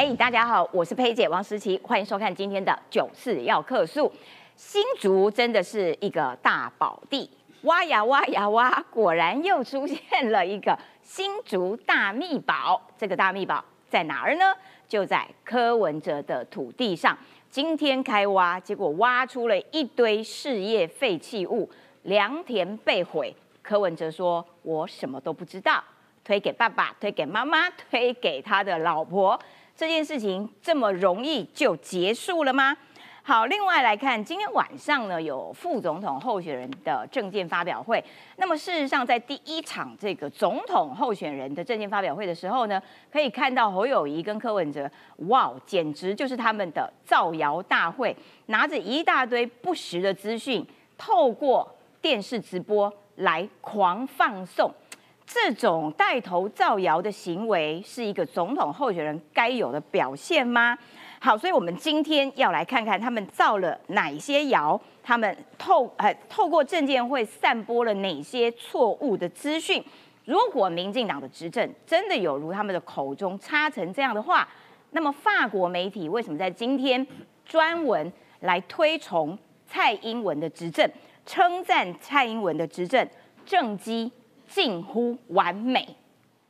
哎，大家好，我是佩姐王思琪，欢迎收看今天的九四要客诉。新竹真的是一个大宝地，挖呀挖呀挖，果然又出现了一个新竹大秘宝。这个大秘宝在哪儿呢？就在柯文哲的土地上。今天开挖，结果挖出了一堆事业废弃物，良田被毁。柯文哲说：“我什么都不知道。”推给爸爸，推给妈妈，推给他的老婆。这件事情这么容易就结束了吗？好，另外来看，今天晚上呢有副总统候选人的证件发表会。那么事实上，在第一场这个总统候选人的证件发表会的时候呢，可以看到侯友谊跟柯文哲，哇，简直就是他们的造谣大会，拿着一大堆不实的资讯，透过电视直播来狂放送。这种带头造谣的行为是一个总统候选人该有的表现吗？好，所以我们今天要来看看他们造了哪些谣，他们透呃透过证监会散播了哪些错误的资讯。如果民进党的执政真的有如他们的口中插成这样的话，那么法国媒体为什么在今天专文来推崇蔡英文的执政，称赞蔡英文的执政政绩？近乎完美，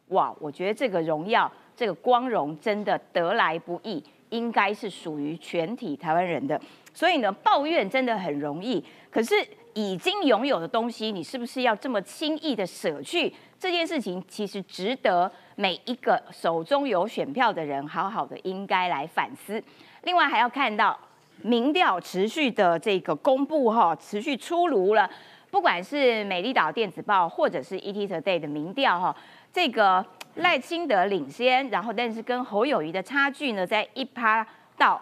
哇！我觉得这个荣耀、这个光荣真的得来不易，应该是属于全体台湾人的。所以呢，抱怨真的很容易，可是已经拥有的东西，你是不是要这么轻易的舍去？这件事情其实值得每一个手中有选票的人好好的应该来反思。另外还要看到民调持续的这个公布哈，持续出炉了。不管是美丽岛电子报或者是 ET Today 的民调哈，这个赖清德领先，然后但是跟侯友谊的差距呢，在一趴到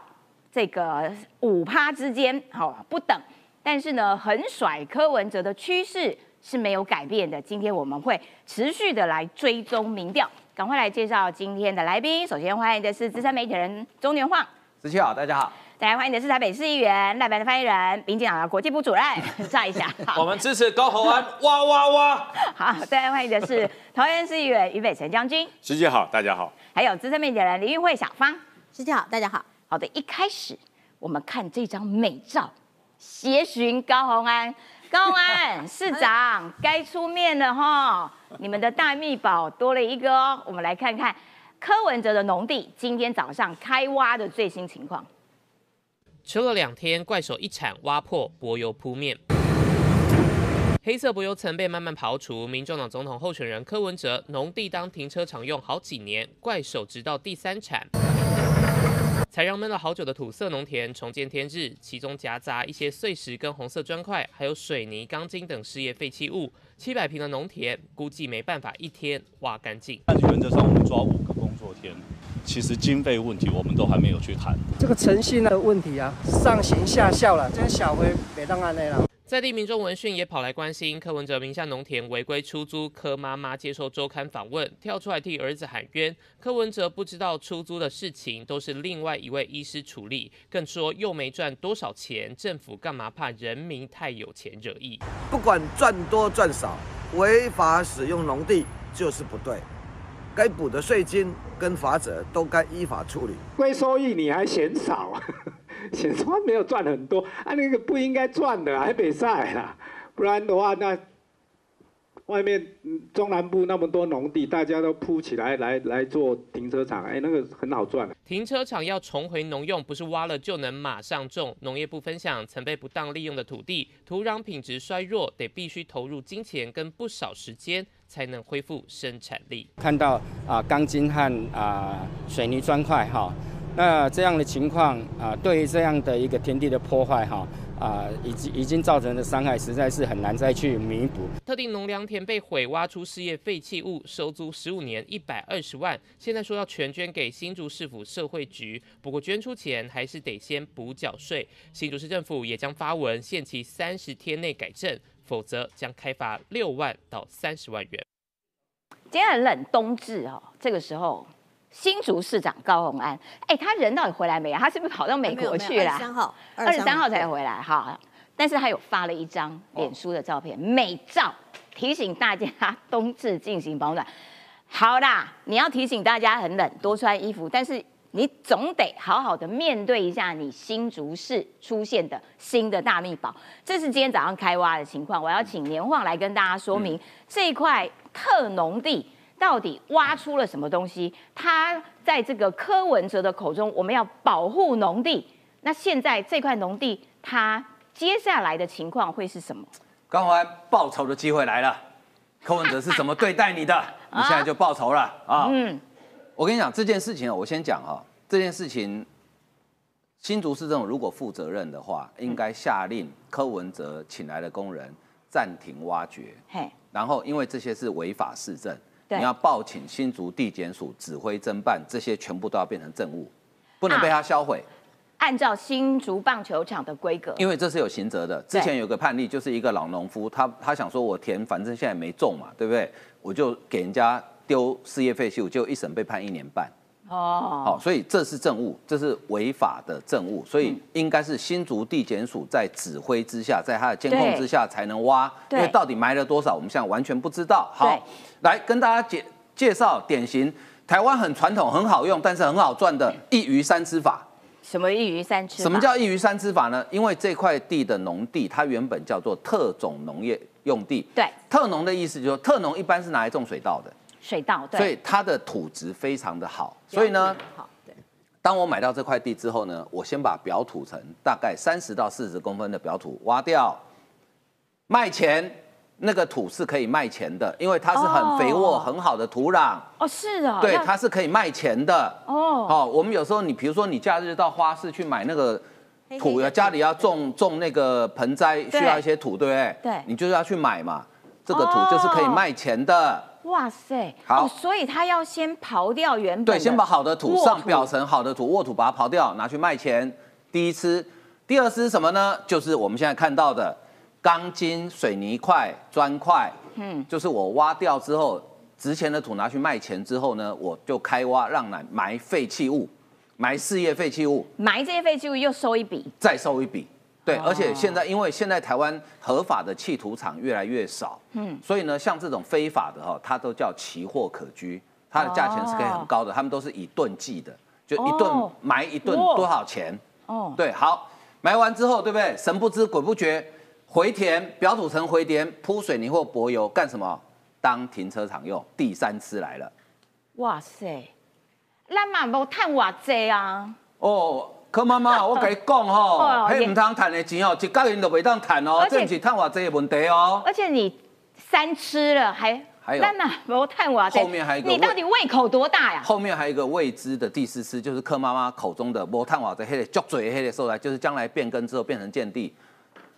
这个五趴之间，好不等。但是呢，横甩柯文哲的趋势是没有改变的。今天我们会持续的来追踪民调，赶快来介绍今天的来宾。首先欢迎的是资深媒体人中年晃，十七好，大家好。大家欢迎的是台北市议员赖白的发言人，民进党的国际部主任，站一下。我们支持高虹安，哇哇哇！好，大家欢迎的是桃园市议员于北辰将军，师姐好，大家好。还有资深媒体人林玉慧小芳，师姐好，大家好。好的，一开始我们看这张美照，协寻高虹安，高虹安市长该出面了哈，你们的大秘宝多了一个哦，我们来看看柯文哲的农地今天早上开挖的最新情况。求了两天，怪手一铲挖破柏油铺面，黑色柏油层被慢慢刨除。民众党总统候选人柯文哲农地当停车场用好几年，怪手直到第三铲，才让闷了好久的土色农田重见天日。其中夹杂一些碎石跟红色砖块，还有水泥、钢筋等事业废弃物。七百平的农田，估计没办法一天挖干净。原则上，我们抓五个工作天。其实经费问题，我们都还没有去谈。这个诚信的问题啊，上行下效了，这小辉别当案内了。在地民众闻讯也跑来关心柯文哲名下农田违规出租，柯妈妈接受周刊访问，跳出来替儿子喊冤。柯文哲不知道出租的事情都是另外一位医师处理，更说又没赚多少钱，政府干嘛怕人民太有钱惹意？不管赚多赚少，违法使用农地就是不对。该补的税金跟罚则都该依法处理。归收益你还嫌少，嫌赚没有赚很多，啊那个不应该赚的还比赛啦，不然的话那外面中南部那么多农地，大家都铺起来来来做停车场，哎那个很好赚。停车场要重回农用，不是挖了就能马上种。农业部分享曾被不当利用的土地，土壤品质衰弱，得必须投入金钱跟不少时间。才能恢复生产力。看到啊，钢筋和啊水泥砖块哈，那这样的情况啊，对于这样的一个天地的破坏哈啊，已经已经造成的伤害，实在是很难再去弥补。特定农粮田被毁，挖出事业废弃物，收租十五年一百二十万，现在说要全捐给新竹市府社会局，不过捐出钱还是得先补缴税。新竹市政府也将发文限期三十天内改正。否则将开罚六万到三十万元。今天很冷，冬至哦，这个时候新竹市长高鸿安，哎，他人到底回来没啊？他是不是跑到美国去了？二十三号，二十三号才回来哈。但是他有发了一张脸书的照片，美照，提醒大家冬至进行保暖。好啦，你要提醒大家很冷，多穿衣服。但是你总得好好的面对一下你新竹市出现的新的大密宝。这是今天早上开挖的情况，我要请年晃来跟大家说明这一块特农地到底挖出了什么东西。他在这个柯文哲的口中，我们要保护农地。那现在这块农地，它接下来的情况会是什么？高宏安报仇的机会来了，柯文哲是怎么对待你的？你现在就报仇了啊！嗯，我跟你讲这件事情啊，我先讲哈，这件事情，新竹市政府如果负责任的话，应该下令柯文哲请来的工人暂停挖掘，嘿，然后因为这些是违法市政，对你要报请新竹地检署指挥侦办，这些全部都要变成证物，不能被他销毁。按照新竹棒球场的规格，因为这是有刑责的。之前有个判例，就是一个老农夫，他他想说，我田反正现在没种嘛，对不对？我就给人家丢事业废弃物，就一审被判一年半。哦，好，所以这是证物，这是违法的证物，所以应该是新竹地检署在指挥之下，在他的监控之下才能挖，因对为到底埋了多少，我们现在完全不知道。好对，来跟大家介介绍典型台湾很传统、很好用，但是很好赚的一鱼三吃法。什么一鱼三吃法？什么叫一鱼三吃法呢？因为这块地的农地，它原本叫做特种农业用地。对特农的意思就是说，特农一般是拿来种水稻的，水稻？对，所以它的土质非常的好。所以呢，好，对，当我买到这块地之后呢，我先把表土层大概三十到四十公分的表土挖掉，卖钱。那个土是可以卖钱的，因为它是很肥沃、哦很好的土壤，哦，是哦，对，它是可以卖钱的。哦，好，我们有时候你比如说你假日到花市去买那个土，黑黑的家里要种种那个盆栽，需要一些土，对不对？对你就是要去买嘛，这个土哦就是可以卖钱的。哇塞，好哦所以他要先刨掉原本对，先把好的土上表层好的土沃土把它刨掉，拿去卖钱。第一次，第二次是什么呢？就是我们现在看到的钢筋、水泥块、砖块，嗯，就是我挖掉之后，值钱的土拿去卖钱之后呢，我就开挖让来埋废弃物，埋事业废弃物。埋这些废弃物又收一笔，再收一笔。对，哦而且现在因为现在台湾合法的弃土场越来越少，嗯，所以呢，像这种非法的哈，它都叫奇货可居，它的价钱是可以很高的，他们都是以吨计的，就一吨哦埋一吨多少钱？哦，对，好，埋完之后，对不对？神不知鬼不觉，回填表土层回填，铺水泥或柏油干什么？当停车场用。第三次来了。哇塞，咱嘛无趁偌济啊，哦，柯妈妈，我跟你讲吼，哦迄唔通赚的钱哦，一角人都袂当赚哦这不是赚偌济的问题哦。而且你三吃了还还有咱嘛无趁偌济，后面还有一个你到底胃口多大呀？后面还有一个未知的第四次，就是柯妈妈口中的摩探瓦的黑的足嘴黑的收来，就是将来变更之后变成建地，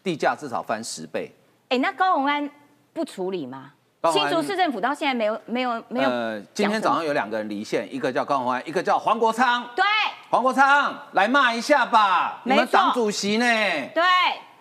地价至少翻十倍。哎，那高鸿安不处理吗？新高虹安竹市政府到现在没有没有没有呃，今天早上有两个人离线，一个叫高鸿安，一个叫黄国昌。对黄国昌来骂一下吧，你们党主席呢？对，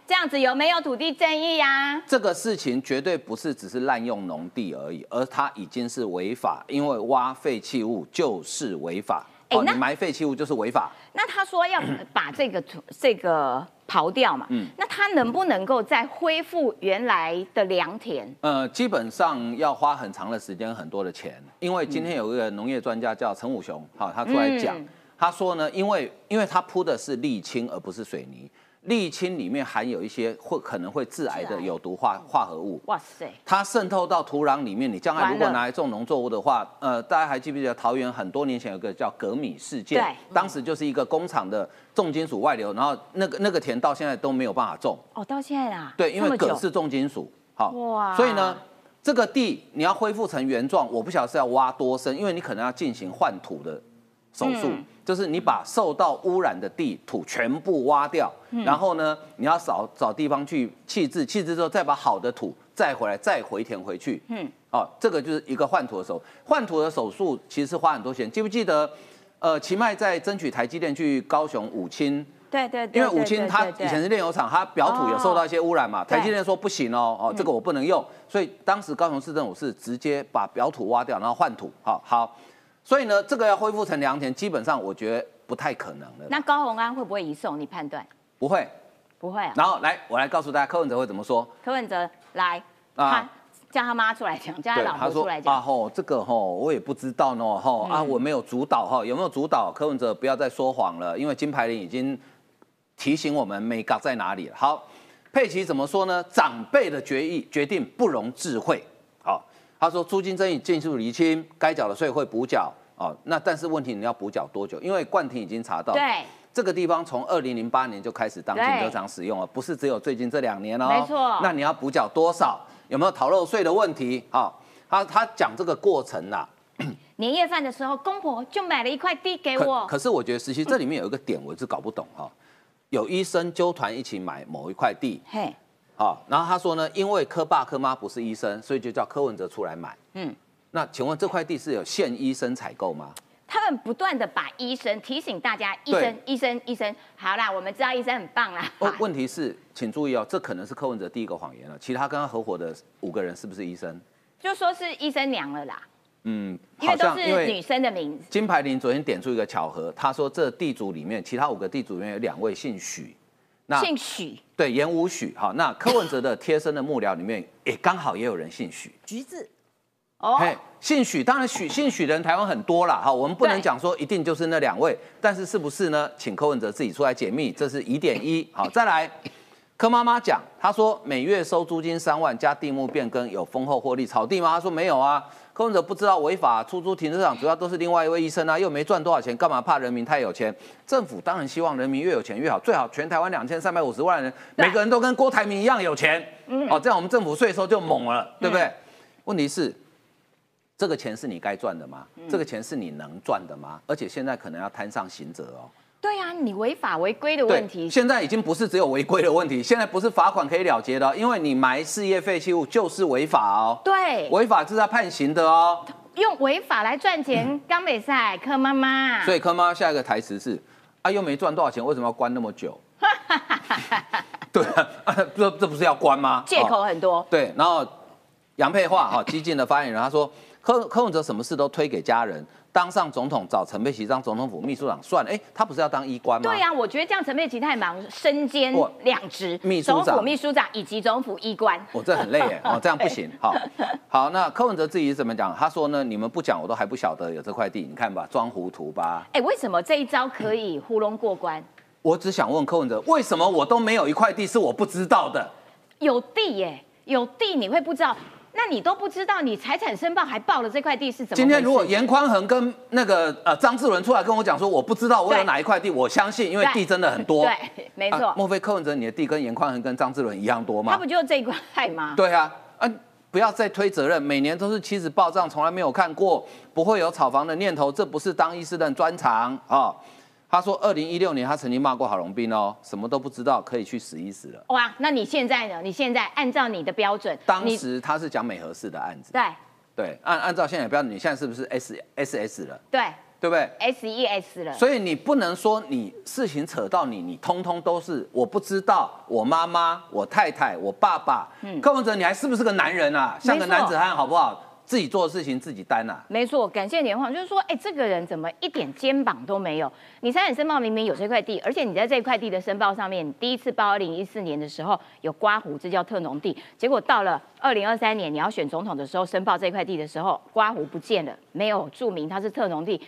这样子有没有土地正义呀？这个事情绝对不是只是滥用农地而已，而它已经是违法，因为挖废弃物就是违法。你埋废弃物就是违法。那他说要把这个土这个刨掉嘛，嗯那他能不能够再恢复原来的良田？呃，基本上要花很长的时间、很多的钱，因为今天有一个农业专家叫陈武雄，好，他出来讲，嗯他说呢，因为因为他铺的是沥青而不是水泥，沥青里面含有一些会可能会致癌的有毒化化合物，哇塞，它渗透到土壤里面，你将来如果拿来种农作物的话，呃，大家还记不记得桃园很多年前有个叫革米事件？对。当时就是一个工厂的重金属外流，然后那个那个田到现在都没有办法种。哦，到现在啊，对，因为这么久。铬是重金属，好，哇。所以呢，这个地你要恢复成原状，我不晓得是要挖多深，因为你可能要进行换土的手术，嗯。就是你把受到污染的地土全部挖掉，嗯。然后呢，你要找找地方去弃置，弃置之后再把好的土再回来，再回填回去，嗯。这个就是一个换土的手，换土的手术其实是花很多钱，记不记得？呃，奇迈在争取台积电去高雄五清。对对对，因为五清它对对。以前是炼油厂，它表土有受到一些污染嘛，对台积电说不行哦，哦这个我不能用，所以当时高雄市政府是直接把表土挖掉，然后换土，好好，所以呢，这个要恢复成良田，基本上我觉得不太可能了，那高鸿安会不会移送？你判断不会。不会啊？然后来，我来告诉大家柯文哲会怎么说。柯文哲来，啊他叫他妈出来讲，叫他老婆出来讲。啊吼，这个吼我也不知道呢吼啊，嗯我没有主导哈，有没有主导？柯文哲不要再说谎了，因为金牌林已经提醒我们美感在哪里了。好，佩奇怎么说呢？长辈的决议决定不容智慧。好，他说租金争议尽速厘清，该缴的税会补缴。哦，那但是问题你要补缴多久？因为冠廷已经查到，对，这个地方从二零零八年就开始当停车场使用了，不是只有最近这两年哦。没错那你要补缴多少？有没有逃漏税的问题？好、他他讲这个过程呐、年夜饭的时候，公婆就买了一块地给我。可是我觉得实习这里面有一个点我是搞不懂哈、有医生纠团一起买某一块地，嘿，好、然后他说呢，因为柯爸柯妈不是医生，所以就叫柯文哲出来买。嗯，那请问这块地是有现医生采购吗？他们不断的把医生提醒大家，医生，医生，医生，好啦，我们知道医生很棒啦。哦，问题是，请注意哦，这可能是柯文哲第一个谎言了。其他跟他合伙的五个人是不是医生？就说是医生娘了啦，嗯，因为都好像是女生的名字。金牌林昨天点出一个巧合，他说这地主里面，其他五个地主里面有两位姓许，那姓许，对严武许，好，那柯文哲的贴身的幕僚里面也刚好也有人姓许，橘子哦，嘿，姓许，当然许姓许的人台湾很多啦，哈，我们不能对讲说一定就是那两位，但是是不是呢？请柯文哲自己出来解密，这是疑点一。好，再来，柯妈妈讲，她说每月收租金三万加地目变更有丰厚获利，炒地吗？她说没有啊。柯文哲不知道违法出租停车场，主要都是另外一位医生啊，又没赚多少钱，干嘛怕人民太有钱？政府当然希望人民越有钱越好，最好全台湾两千三百五十万人，每个人都跟郭台铭一样有钱，哦，这样我们政府税收就猛了，对不对？问题是，这个钱是你该赚的吗？这个钱是你能赚的吗？而且现在可能要摊上刑责哦。对呀、你违法违规的问题，现在已经不是只有违规的问题，现在不是罚款可以了结的哦，因为你埋事业废弃物就是违法哦。对，违法是要判刑的哦。用违法来赚钱，刚美赛柯妈妈，所以柯妈下一个台词是：啊，又没赚多少钱，为什么要关那么久？对啊，啊这这不是要关吗？借口哦很多。对，然后杨佩桦哈激进的发言人他说，柯柯文哲什么事都推给家人，当上总统找陈佩琪当总统府秘书长算了，哎，他不是要当医官吗？对呀、我觉得这样陈佩琪太忙，身兼我两职，秘书长秘书长以及总府医官。我、这很累耶，哦，这样不行。好，好，那柯文哲自己怎么讲？他说呢，你们不讲，我都还不晓得有这块地，你看吧，装糊涂吧。哎，为什么这一招可以糊弄过关？我只想问柯文哲，为什么我都没有一块地是我不知道的？有地耶，有地你会不知道，那你都不知道，你财产申报还报了这块地是怎么？今天如果严宽恒跟那个呃张志伦出来跟我讲说，我不知道我有哪一块地，我相信，因为地真的很多。对，没错，啊莫非柯文哲你的地跟严宽恒跟张志伦一样多吗？他不就这一块吗？对啊，啊，不要再推责任，每年都是妻子报账，从来没有看过，不会有炒房的念头，这不是当医师的专长啊。他说，二零一六年他曾经骂过郝龙斌哦，什么都不知道，可以去死一死了。哇，那你现在呢？你现在按照你的标准，当你时他是讲美和式的案子，对对，按按照现在的标准，你现在是不是 S S S 了，对对不对？S E S 了，所以你不能说你事情扯到你，你通通都是我不知道，我妈妈、我太太、我爸爸。嗯柯文哲，你还是不是个男人啊？像个男子汉好不好？自己做的事情自己担啊。没错，感谢连晃，就是说，哎，这个人怎么一点肩膀都没有？你财产申报明明有这块地，而且你在这块地的申报上面，你第一次报二零一四年的时候有刮胡，这叫特农地，结果到了二零二三年你要选总统的时候，申报这块地的时候，刮胡不见了，没有注明它是特农地，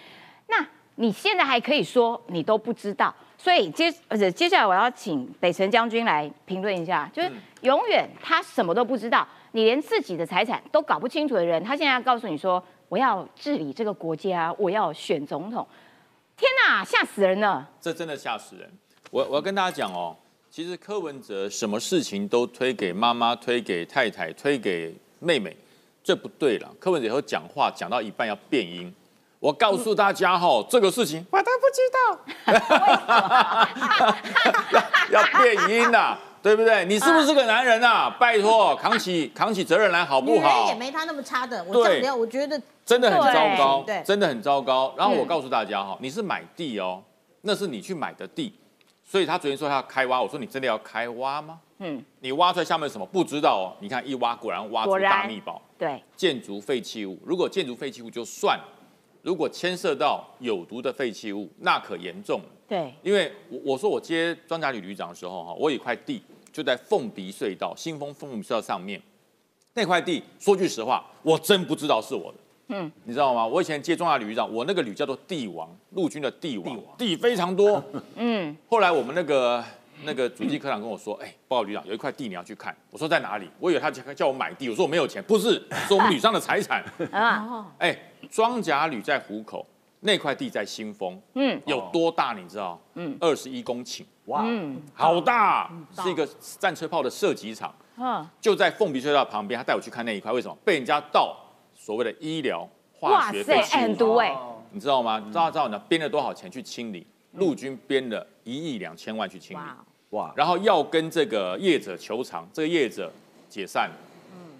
那你现在还可以说你都不知道，所以接而且接下来我要请北辰将军来评论一下，就是永远他什么都不知道，你连自己的财产都搞不清楚的人，他现在要告诉你说我要治理这个国家，我要选总统，天哪，吓死人了！这真的吓死人。我我要跟大家讲哦，其实柯文哲什么事情都推给妈妈、推给太太、推给妹妹，这不对了。柯文哲以后讲话讲到一半要变音。我告诉大家哈、哦，这个事情我都不知道，要要变音呐、对不对？你是不是个男人啊？拜托，扛起 扛起责任来好女人不好也？没他那么差的。我对这样聊，我觉得真的很糟糕对，真的很糟糕。然后我嗯告诉大家哈，你是买地哦，那是你去买的地，所以他昨天说他要开挖，我说你真的要开挖吗？嗯，你挖出来下面什么不知道哦。你看一挖，果然挖出大密宝，对，建筑废弃物。如果建筑废弃物就算，如果牵涉到有毒的废弃物，那可严重了。对，因为我我说我接庄甲旅旅长的时候哈，我有一块地就在凤鼻隧道新丰凤鼻隧道上面，那块地，说句实话，我真不知道是我的。嗯，你知道吗？我以前接中亚旅旅长，我那个旅叫做帝王，陆军的帝王，地非常多。嗯，后来我们那个那个主机科长跟我说，哎，报告旅长，有一块地你要去看。我说在哪里？我以为他叫叫我买地，我说我没有钱，不是，是我们旅上的财产。啊，哎，装甲旅在虎口，那块地在新丰，嗯。有多大你知道？嗯。二十一公顷，哇，嗯，好大，是一个战车炮的射击场。嗯，就在凤鼻隧道旁边，他带我去看那一块，为什么？被人家盗所谓的医疗化学废弃物，很毒哎，你知道吗？知道知道呢？编了多少钱去清理？陆军编了一亿两千万去清理，哇，然后要跟这个业者求偿，这个业者解散，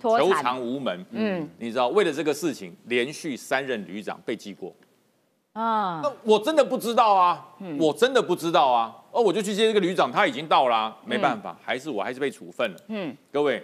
求偿无门。嗯。你知道，为了这个事情，连续三任旅长被记过。啊那，我真的不知道啊，嗯我真的不知道啊。哦，我就去接这个旅长，他已经到啦、没办法，还是我还是被处分了。嗯，各位，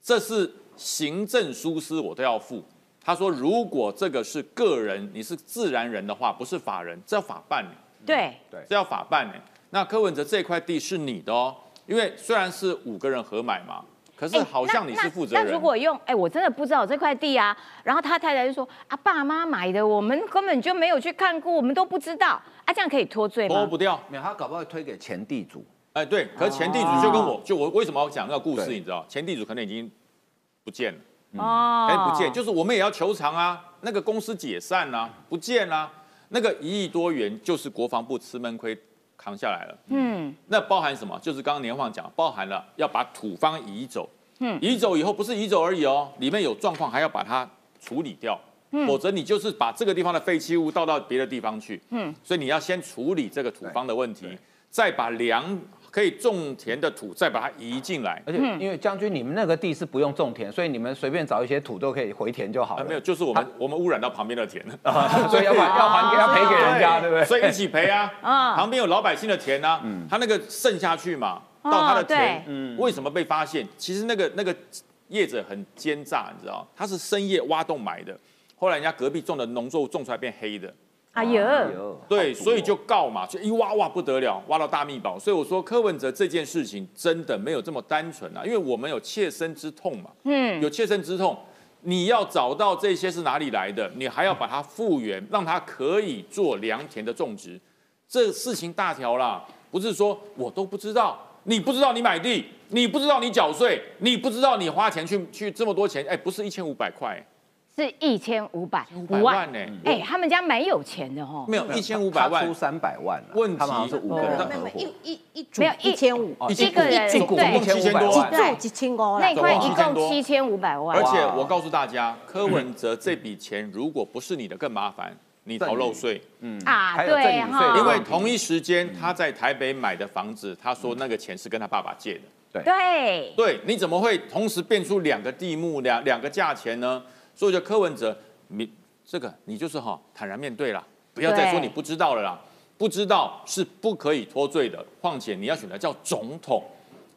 这是行政疏失，我都要负。他说，如果这个是个人，你是自然人的话，不是法人，这要法办呢，对，这要法办呢。那柯文哲这块地是你的哦，因为虽然是五个人合买嘛，可是哎好像你是负责人。那那如果用，哎，我真的不知道这块地啊。然后他太太就说啊，爸妈买的，我们根本就没有去看过，我们都不知道啊，这样可以脱罪吗？脱不掉，没有，他搞不好会推给前地主。哎，对，可是前地主就跟我，就我为什么要讲那个故事，你知道？前地主可能已经不见了，哦哎，不见，就是我们也要求偿啊，那个公司解散啊、不见啊、那个一亿多元就是国防部吃闷亏扛下来了。嗯。那包含什么？就是刚刚年晃讲，包含了要把土方移走，嗯。移走以后不是移走而已哦，里面有状况还要把它处理掉，嗯。否则你就是把这个地方的废弃物倒到别的地方去，嗯。所以你要先处理这个土方的问题，再把良可以种田的土再把它移进来。而且因为将军你们那个地是不用种田，所以你们随便找一些土都可以回填就好啊，了。没有，就是我们我们污染到旁边的田，所以要还要还给要赔给人家，对不对？所以 一起赔啊。啊旁边有老百姓的田呢，他那个渗下去嘛，到他的田，对为什么被发现？其实那个那个业者很奸诈，你知道，他是深夜挖洞埋的，后来人家隔壁种的农作物种出来变黑的，哎呦，对，所以就告嘛，就一挖挖不得了，挖到大密宝。所以我说柯文哲这件事情真的没有这么单纯啊，因为我们有切身之痛嘛，嗯。有切身之痛，你要找到这些是哪里来的，你还要把它复原，让它可以做良田的种植，这事情大条啦，不是说我都不知道，你不知道你买地，你不知道你缴税，你不知道你花钱去去这么多钱，哎，不是一千五百块，是一千五百五百万呢、哎，他们家蛮有钱的哦，没有一千五百万。他出，三百万了，问题他们好像是五个人合伙。一一一组没有一一千五，哦一个人一股对。一千五百一万，对，一千多万。那。块一共7000多。共七千五百万。而，且我告诉大家，柯文哲这笔钱如果不是你的更麻烦，你逃漏税，嗯啊对哈。因为同一时间他在台北买的房子，他说那个钱是跟他爸爸借的。对，对，你怎么会同时变出两个地目两两个价钱呢？所以叫柯文哲，你这个你就是哈坦然面对了，不要再说你不知道了啦，不知道是不可以脱罪的。况且你要选择叫总统。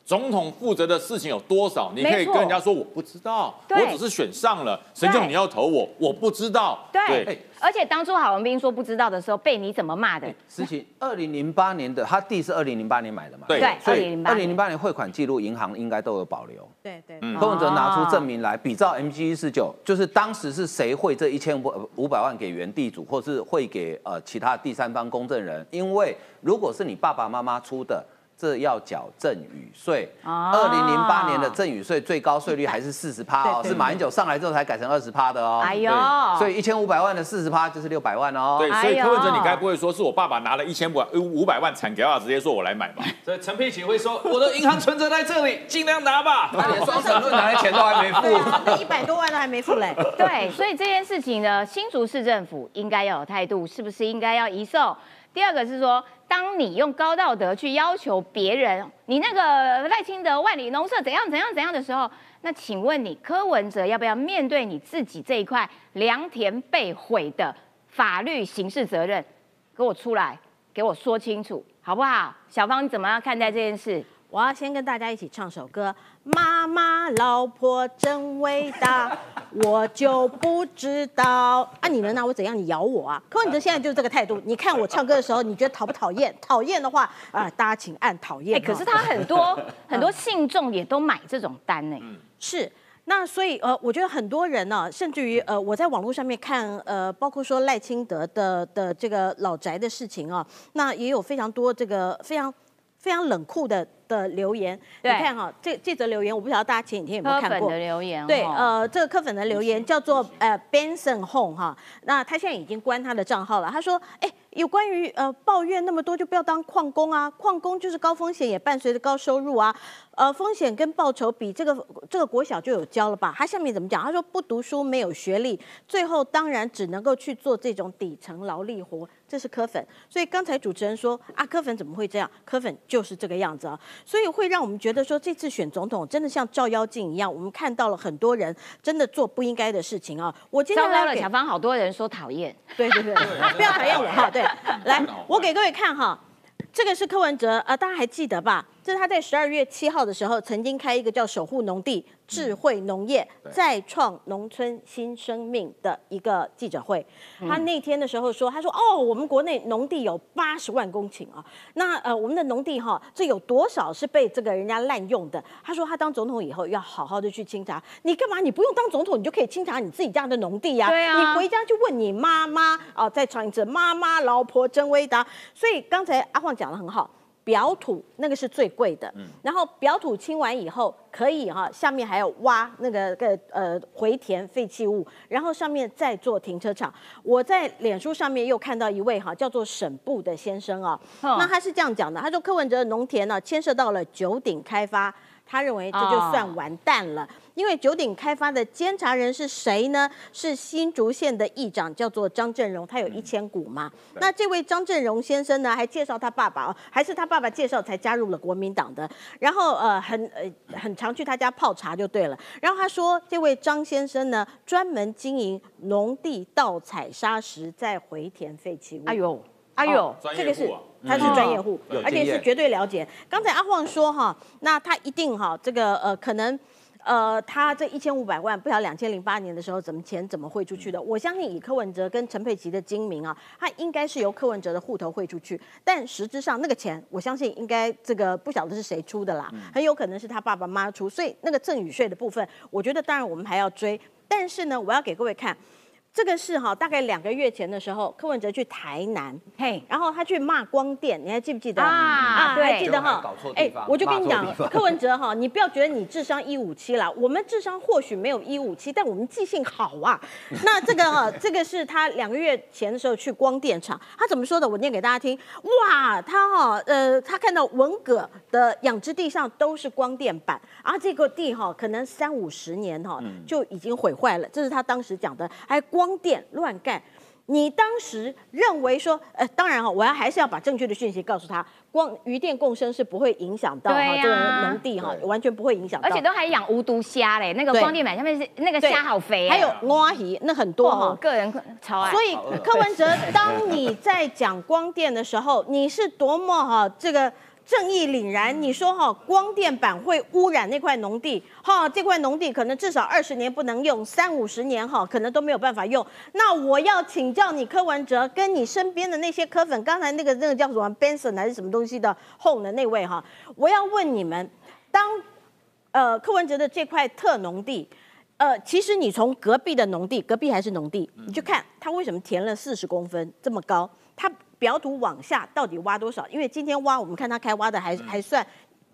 总统负责的事情有多少？你可以跟人家说我不知道，我只是选上了，谁叫你要投我？我不知道。对，而且当初郝文斌说不知道的时候，被你怎么骂的？事情二零零八年的，他地是二零零八年买的嘛？对对所以2008二零零八年汇款记录，银行应该都有保留。对对，嗯柯文哲拿出证明来比照 MG 一四九，就是当时是谁汇这一千五五百万给原地主，或是汇给呃其他第三方公证人？因为如果是你爸爸妈妈出的。这要缴赠与税。哦二零零八年的赠与税最高税率还是四十趴哦，是马英九上来之后才改成二十趴的哦。哎呦，所以一千五百万的四十趴就是六百万哦。对，所以柯文哲，你该不会说是我爸爸拿了一千五五百万产给他，直接说我来买吧？所以陈佩琪会说：“我的银行存折在这里，尽量拿吧。”他连双城论坛的钱都还没付那一百多万都还没付嘞。对，所以这件事情呢，新竹市政府应该要有态度，是不是应该要移送？第二个是说，当你用高道德去要求别人，你那个赖清德万里农舍怎样怎样怎样的时候，那请问你柯文哲要不要面对你自己这一块良田被毁的法律刑事责任？给我出来，给我说清楚，好不好？小芳，你怎么样看待这件事？我要先跟大家一起唱首歌，妈妈老婆真伟大，我就不知道啊！你能拿我怎样？你咬我啊！柯文哲现在就是这个态度。你看我唱歌的时候，你觉得讨不讨厌？讨厌的话啊、大家请按讨厌。可是他很多 很多信众也都买这种单呢、是。那所以呃，我觉得很多人呢、甚至于呃，我在网络上面看呃，包括说赖清德的的这个老宅的事情啊，那也有非常多这个非常非常冷酷的的留言。你看哈、这这则留言，我不晓得大家前几天有没有看过。科粉的留言哦，对，呃，这个科粉的留言叫做呃 Benson Home 哈，那他现在已经关他的账号了。他说，哎，有关于呃抱怨那么多，就不要当矿工啊，矿工就是高风险，也伴随着高收入啊，呃，风险跟报酬比，这个这个国小就有教了吧？他下面怎么讲？他说不读书，没有学历，最后当然只能够去做这种底层劳力活。这是科粉，所以刚才主持人说啊，科粉怎么会这样？科粉就是这个样子啊，所以会让我们觉得说，这次选总统真的像照妖镜一样，我们看到了很多人真的做不应该的事情啊。我今天来给小芳，好多人说讨厌，对对对，不要讨厌我哈。对，来，我给各位看哈，这个是柯文哲啊、大家还记得吧？这是他在十二月七号的时候曾经开一个叫“守护农地、智慧农业、再创农村新生命”的一个记者会。他那天的时候说，他说：“哦，我们国内农地有八十万公顷啊，那呃我们的农地哈，这有多少是被这个人家滥用的？”他说他当总统以后要好好的去清查。你干嘛？你不用当总统，你就可以清查你自己家的农地呀、对啊你回家就问你妈妈啊，再唱一次妈妈老婆真伟大。所以刚才阿晃讲的很好。表土那个是最贵的，然后表土清完以后，可以哈、下面还有挖那个个呃回填废弃物，然后上面再做停车场。我在脸书上面又看到一位哈、叫做沈布的先生啊，哦那他是这样讲的，他说柯文哲的农田呢牵涉到了九鼎开发。他认为这就算完蛋了，因为九鼎开发的监察人是谁呢？是新竹县的议长，叫做张振荣，他有一千股嘛。那这位张振荣先生呢，还介绍他爸爸哦，还是他爸爸介绍才加入了国民党的。然后呃，很呃很常去他家泡茶就对了。然后他说，这位张先生呢，专门经营农地盗采砂石，再回填废弃物。哎呦，哎呦哦，这个是他是专业户，而且是绝对了解。刚才阿晃说哈，那他一定哈，这个呃可能。呃，他这一千五百万，不晓得两千零八年的时候怎么钱怎么汇出去的？我相信以柯文哲跟陈佩琪的精明啊，他应该是由柯文哲的户头汇出去，但实质上那个钱，我相信应该这个不晓得是谁出的啦，很有可能是他爸爸妈妈出，所以那个赠与税的部分，我觉得当然我们还要追，但是呢，我要给各位看。这个是哈，大概两个月前的时候，柯文哲去台南，嘿，然后他去骂光电，你还记不记得啊对还记得哈搞错？地方我就跟你讲柯文哲哈，你不要觉得你智商一五七啦，我们智商或许没有一五七，但我们记性好啊。那这个哈，这个是他两个月前的时候去光电厂，他怎么说的？我念给大家听。哇，他哈，呃，他看到文革的养殖地上都是光电板，然后这个地哈，可能三五十年哈就已经毁坏了，这是他当时讲的，还光电乱干。你当时认为说，呃，当然哈，我要还是要把正确的讯息告诉他，光余电共生是不会影响到哈、这个农地哈，完全不会影响到，而且都还养无毒虾嘞，那个光电板下面是那个对虾好肥啊，还有蛙鱼那很多哈、哦，个人超爱，所以柯文哲，当你在讲光电的时候，你是多么哈、这个正义凛然。你说哈、光电板会污染那块农地，哈、这块农地可能至少二十年不能用，三五十年哈、可能都没有办法用。那我要请教你柯文哲，跟你身边的那些柯粉，刚才那个那个叫什么 Benson 还是什么东西的 Home 的那位哈、我要问你们，当呃柯文哲的这块特农地。呃，其实你从隔壁的农地，隔壁还是农地，你去看它为什么填了四十公分这么高，它表土往下到底挖多少？因为今天挖，我们看它开挖的还还算。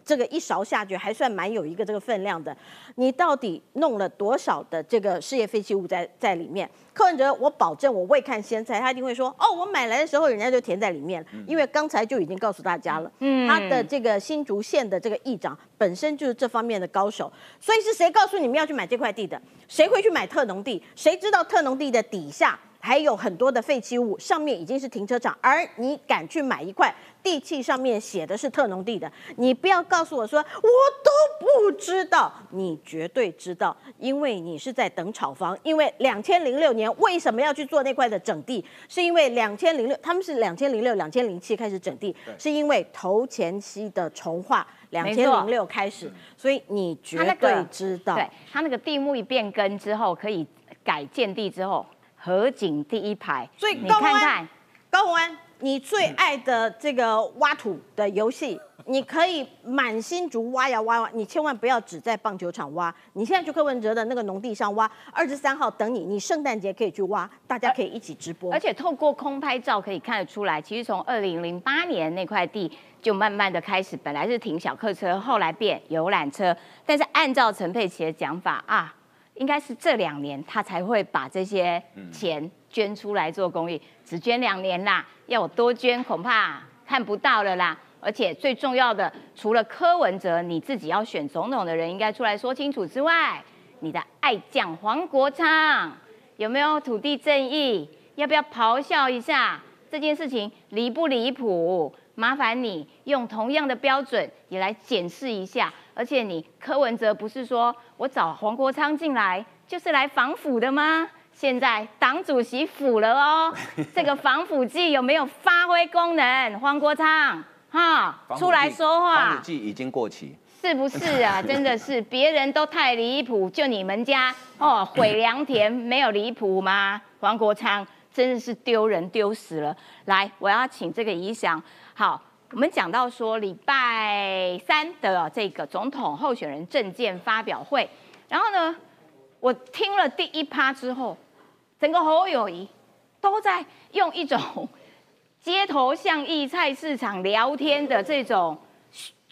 这个一勺下去还算蛮有一个这个分量的，你到底弄了多少的这个事业废弃物在在里面？柯文哲，我保证我未看先猜，他一定会说，哦，我买来的时候人家就填在里面了，因为刚才就已经告诉大家了，嗯他的这个新竹县的这个议长本身就是这方面的高手，所以是谁告诉你们要去买这块地的？谁会去买特农地？谁知道特农地的底下还有很多的废弃物，上面已经是停车场，而你敢去买一块地契上面写的是特农地的，你不要告诉我说我都不知道，你绝对知道，因为你是在等炒房。因为两千零六年为什么要去做那块的整地？是因为两千零六他们是两千零六、两千零七开始整地，是因为头前期的重化两千零六开始，所以你绝他那个对知道。对他那个地目一变更之后，可以改建地之后，河景第一排，你所以高安看看，高虹安，你最爱的这个挖土的游戏，你可以满新竹挖呀挖挖，你千万不要只在棒球场挖，你现在去柯文哲的那个农地上挖，二十三号等你，你圣诞节可以去挖，大家可以一起直播。而且透过空拍照可以看得出来，其实从二零零八年那块地就慢慢的开始，本来是停小客车，后来变游览车，但是按照陈佩琪的讲法啊，应该是这两年他才会把这些钱捐出来做公益，只捐两年啦，要我多捐恐怕看不到了啦。而且最重要的，除了柯文哲你自己要选总统的人应该出来说清楚之外，你的爱将黄国昌有没有土地正义？要不要咆哮一下？这件事情离不离谱？麻烦你用同样的标准也来检视一下。而且你柯文哲不是说我找黄国昌进来就是来防腐的吗？现在党主席腐了哦，这个防腐剂有没有发挥功能？黄国昌哈，出来说话。防腐剂已经过期。是不是啊？真的是，别人都太离谱，就你们家哦 毁良田没有离谱吗？黄国昌真的是丢人丢死了。来，我要请这个怡翔。好，我们讲到说礼拜三的这个总统候选人证件发表会，然后呢，我听了第一趴之后，整个侯友谊都在用一种街头巷议、菜市场聊天的这种。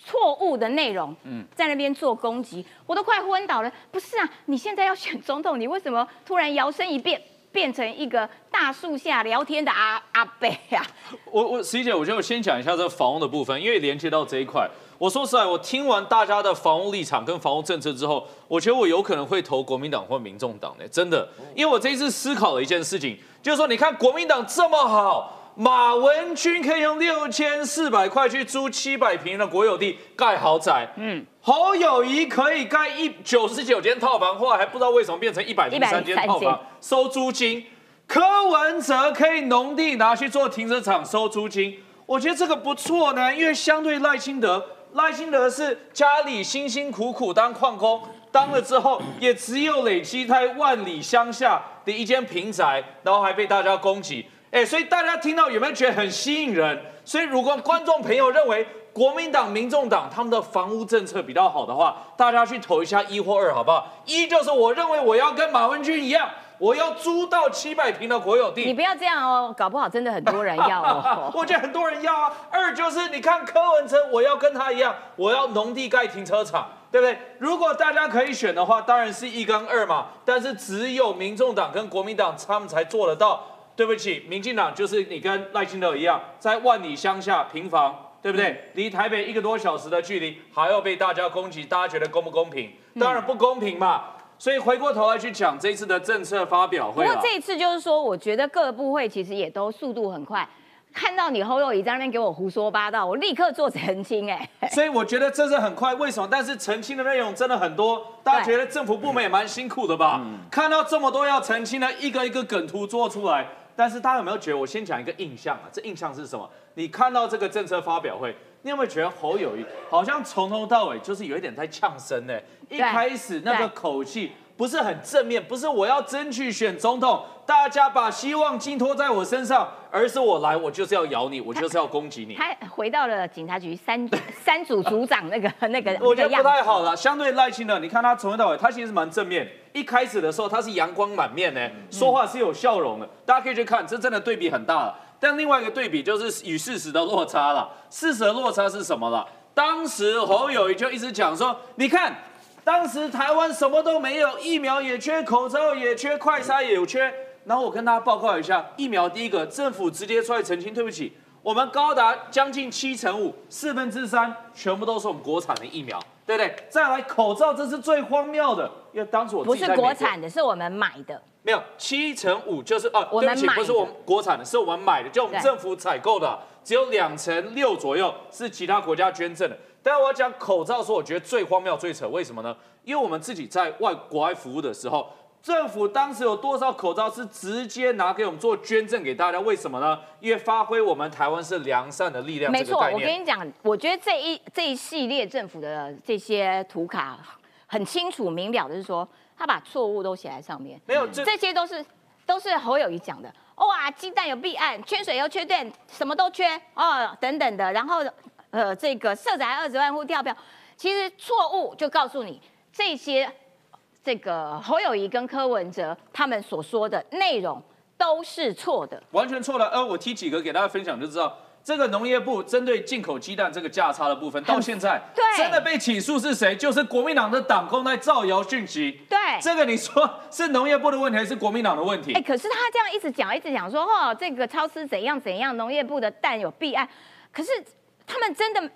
错误的内容，嗯，在那边做攻击，我都快昏倒了。不是啊，你现在要选总统，你为什么突然摇身一变，变成一个大树下聊天的阿阿伯呀？我我十一姐，我觉得我先讲一下这个房屋的部分，因为连接到这一块，我说实在，我听完大家的房屋立场跟房屋政策之后，我觉得我有可能会投国民党或民众党的，真的，因为我这一次思考了一件事情，就是说，你看国民党这么好。马文君可以用六千四百块去租七百平的国有地盖豪宅，嗯，侯友谊可以盖一九十九间套房，后来还不知道为什么变成一百零三间套房收租金。柯文哲可以农地拿去做停车场收租金，我觉得这个不错呢，因为相对赖清德，赖清德是家里辛辛苦苦当矿工，当了之后也只有累积在万里乡下的一间平宅，然后还被大家攻击。哎，所以大家听到有没有觉得很吸引人？所以如果观众朋友认为国民党、民众党他们的房屋政策比较好的话，大家去投一下一或二，好不好？一就是我认为我要跟马文君一样，我要租到七百平的国有地。你不要这样哦，搞不好真的很多人要哦。我觉得很多人要啊。二就是你看柯文哲，我要跟他一样，我要农地盖停车场，对不对？如果大家可以选的话，当然是一跟二嘛。但是只有民众党跟国民党他们才做得到。对不起，民进党就是你跟赖清德一样，在万里乡下平房，对不对？离台北一个多小时的距离，还要被大家攻击，大家觉得公不公平？当然不公平嘛。所以回过头来去讲这一次的政策发表会。不过这一次就是说，我觉得各部会其实也都速度很快。看到你侯友谊在那边给我胡说八道，我立刻做澄清。哎，所以我觉得这是很快。为什么？但是澄清的内容真的很多，大家觉得政府部门也蛮辛苦的吧？看到这么多要澄清的，一个一个梗图做出来。但是大家有没有觉得？我先讲一个印象啊，这印象是什么？你看到这个政策发表会，你有没有觉得侯友谊好像从头到尾就是有一点在呛声呢？一开始那个口气不是很正面，不是我要争取选总统，大家把希望寄托在我身上，而是我来，我就是要咬你，我就是要攻击你。他回到了警察局三 三组组长那个那个，我觉得不太好了。相对赖清德，你看他从头到尾，他其实蛮正面。一开始的时候，他是阳光满面呢，说话是有笑容的，大家可以去看，这真的对比很大了。但另外一个对比就是与事实的落差了。事实的落差是什么了？当时侯友谊就一直讲说，你看，当时台湾什么都没有，疫苗也缺，口罩也缺，快筛也有缺。然后我跟大家报告一下，疫苗第一个政府直接出来澄清，对不起，我们高达将近七成五，四分之三全部都是我们国产的疫苗。对不对？再来口罩，这是最荒谬的，因为当时我不是国产的，是我们买的。没有七成五就是哦，对不起，不是我们国产的，是我们买的，就我们政府采购的，只有两成六左右是其他国家捐赠的。但我要讲口罩，说我觉得最荒谬、最扯，为什么呢？因为我们自己在外国外服务的时候。政府当时有多少口罩是直接拿给我们做捐赠给大家？为什么呢？因为发挥我们台湾是良善的力量。没错，我跟你讲，我觉得这一这一系列政府的这些图卡很清楚明了的是说，他把错误都写在上面。没有，这些都是都是侯友谊讲的。哇，鸡蛋有弊案，缺水又缺电，什么都缺哦，等等的。然后呃，这个社宅二十万户跳票，其实错误就告诉你这些这个侯友谊跟柯文哲他们所说的内容都是错的。完全错了。呃，我提几个给大家分享就知道，这个农业部针对进口鸡蛋这个价差的部分，到现在对真的被起诉是谁？就是国民党的党工在造谣讯息。对这个你说是农业部的问题还是国民党的问题哎、？可是他这样一直讲，一直讲说，哦，这个超市怎样怎样，农业部的蛋有弊案，可是他们真的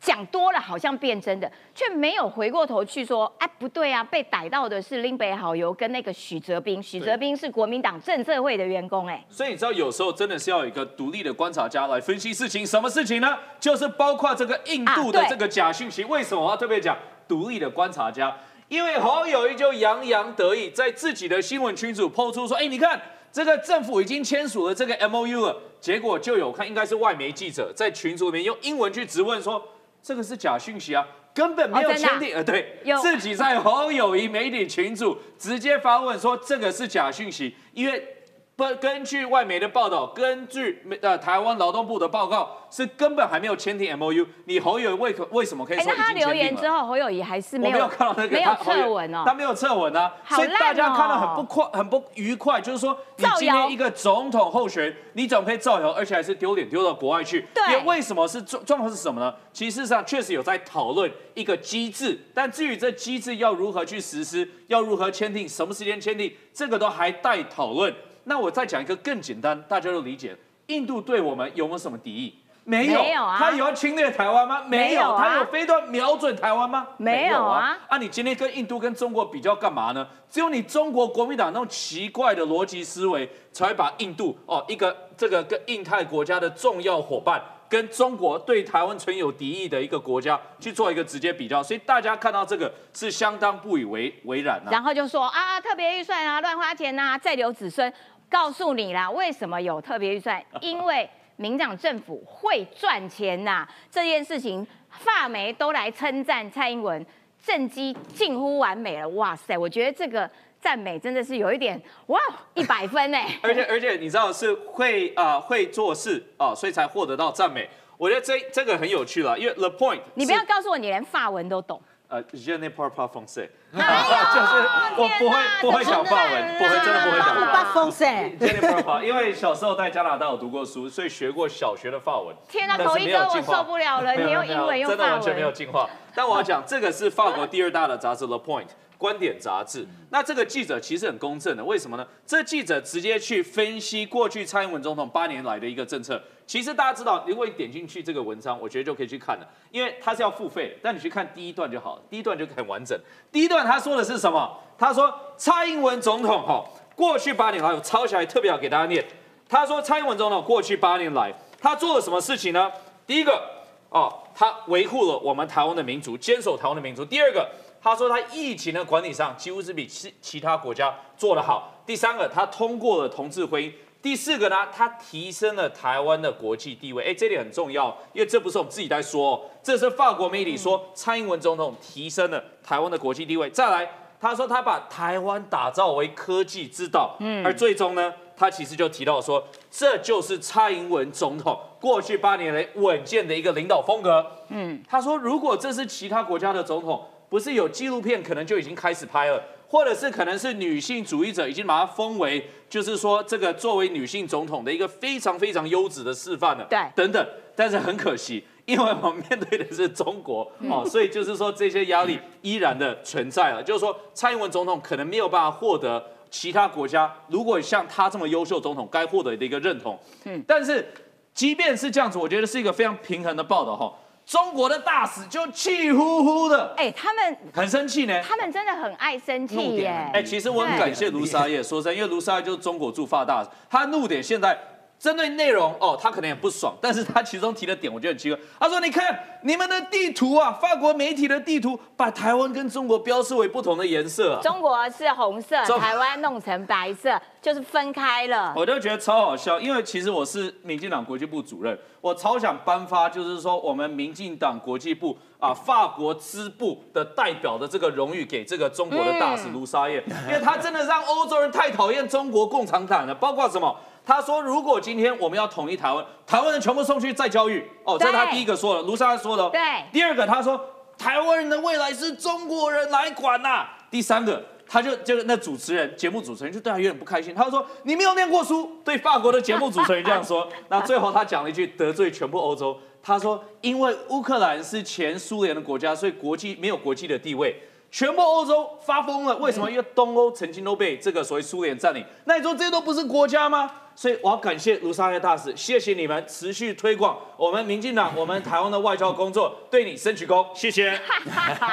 讲多了，好像变真的，却没有回过头去说，哎，不对啊，被逮到的是林北好友跟那个许哲斌，许哲斌是国民党政策会的员工、哎，所以你知道，有时候真的是要有一个独立的观察家来分析事情。什么事情呢？就是包括这个印度的这个假讯息。为什么我要特别讲独立的观察家？因为侯友谊就洋洋得意，在自己的新闻群组抛出说：“哎，你看这个政府已经签署了这个 M O U 了。”结果就有看，应该是外媒记者在群组里面用英文去质问说：“这个是假讯息啊，根本没有签订。呃，对有，自己在侯友谊媒体群组直接发问说这个是假讯息，因为不根据外媒的报道，根据美呃台湾劳动部的报告，是根本还没有签订 M O U。你侯友谊为可为什么可以哎，说已那他留？言之后，侯友谊还是我没有没有看到那个没有他侯友测文哦他，没有测文啊，所以大家看到很哦不快、很不愉快，就是说你今天一个总统候选人，你怎么可以造谣，而且还是丢脸丢到国外去？对因为为什么是状状况是什么呢？其实事实上确实有在讨论一个机制，但至于这机制要如何去实施，要如何签订，什么时间签订，这个都还待讨论。那我再讲一个更简单，大家都理解，印度对我们有没有什么敌意？没有，没有啊他有要侵略台湾吗？没有，没有啊他有飞弹瞄准台湾吗？没有啊啊，你今天跟印度跟中国比较干嘛呢？只有你中国国民党那种奇怪的逻辑思维，才会把印度哦一个这个跟印太国家的重要伙伴，跟中国对台湾存有敌意的一个国家去做一个直接比较，所以大家看到这个是相当不以为为然啊。然后就说啊，特别预算啊，乱花钱啊，再留子孙。告诉你啦，为什么有特别预算？因为民党政府会赚钱呐、这件事情，发媒都来称赞蔡英文政绩近乎完美了。哇塞，我觉得这个赞美真的是有一点哇，一百分哎。而且而且你知道是会啊、会做事啊、所以才获得到赞美。我觉得这这个很有趣了，因为 The Point 你不要告诉我你连法文都懂。呃 je ne parle pas français，哎 就是我不会不会讲法文，不会真的不会讲法文。八风噻，je ne parle pas，因为小时候在加拿大有读过书，所以学过小学的法文。天哪，但是口音哥我受不了了，你用英文用法真的完全没有。进化。但我要讲，这个是法国第二大的杂志《The Point》观点杂志。那这个记者其实很公正的，为什么呢？这记者直接去分析过去蔡英文总统八年来的一个政策。其实大家知道，如果你点进去这个文章，我觉得就可以去看了，因为它是要付费，但你去看第一段就好了，第一段就很完整。第一段他说的是什么？他说蔡英文总统哈，过去八年来，我抄起来特别要给大家念。他说蔡英文总统过去八年来，他做了什么事情呢？第一个，哦，他维护了我们台湾的民主，坚守台湾的民主。第二个，他说他疫情的管理上几乎是比其其他国家做得好。第三个，他通过了同志婚姻。第四个呢，他提升了台湾的国际地位。哎，这点很重要，因为这不是我们自己在说哦，这是法国媒体说蔡英文总统提升了台湾的国际地位。再来，他说他把台湾打造为科技之岛，嗯，而最终呢，他其实就提到说，这就是蔡英文总统过去八年来稳健的一个领导风格。嗯，他说，如果这是其他国家的总统，不是有纪录片可能就已经开始拍了，或者是可能是女性主义者已经把它封为，就是说这个作为女性总统的一个非常非常优质的示范了。对等等，但是很可惜。因为我们面对的是中国哦，所以就是说这些压力依然的存在了。就是说，蔡英文总统可能没有办法获得其他国家如果像他这么优秀总统该获得的一个认同。嗯，但是即便是这样子，我觉得是一个非常平衡的报道哈。中国的大使就气呼呼的，哎，他们很生气呢。他们真的很爱生气耶。哎、其实我很感谢卢沙叶，说真，因为卢沙叶就是中国驻法大使，他怒点现在针对内容哦，他可能也不爽，但是他其中提的点我觉得很奇怪。他说：“你看你们的地图啊，法国媒体的地图把台湾跟中国标示为不同的颜色、啊。”中国是红色，台湾弄成白色，就是分开了。我就觉得超好笑，因为其实我是民进党国际部主任，我超想颁发，就是说我们民进党国际部啊法国支部的代表的这个荣誉给这个中国的大使卢沙叶，因为他真的让欧洲人太讨厌中国共产党了，包括什么？他说，如果今天我们要统一台湾，台湾人全部送去再教育，哦，这是他第一个说的，卢沙说的、哦。对第二个他说，台湾人的未来是中国人来管呐、第三个。他就就是那主持人，节目主持人就对他有点不开心。他就说：“你没有念过书。”对法国的节目主持人这样说。那最后他讲了一句得罪全部欧洲。他说：“因为乌克兰是前苏联的国家，所以国际没有国际的地位。全部欧洲发疯了，为什么？因为东欧曾经都被这个所谓苏联占领。那你说这些都不是国家吗？所以我要感谢卢沙耶大使，谢谢你们持续推广我们民进党、我们台湾的外交工作，对你深鞠躬，谢谢。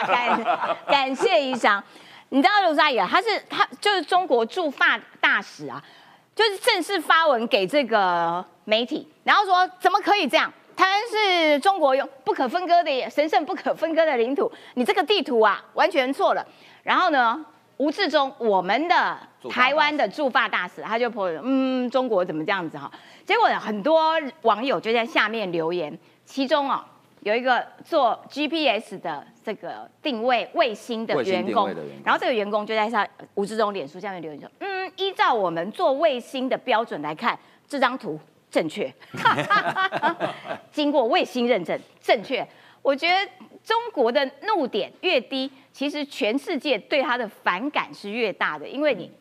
感感谢医生。你知道卢沙野，他是他就是中国驻法大使啊，就是正式发文给这个媒体，然后说怎么可以这样？台湾是中国用不可分割的神圣不可分割的领土，你这个地图啊完全错了。然后呢，吴志忠我们的台湾的驻法大使，他就破嗯中国怎么这样子哈？结果呢，很多网友就在下面留言，其中哦有一个做 GPS 的这个定位卫星的员工，然后这个员工就在上吴志忠脸书下面留言说，嗯，依照我们做卫星的标准来看，这张图正确，经过卫星认证正确。我觉得中国的怒点越低，其实全世界对他的反感是越大的，因为你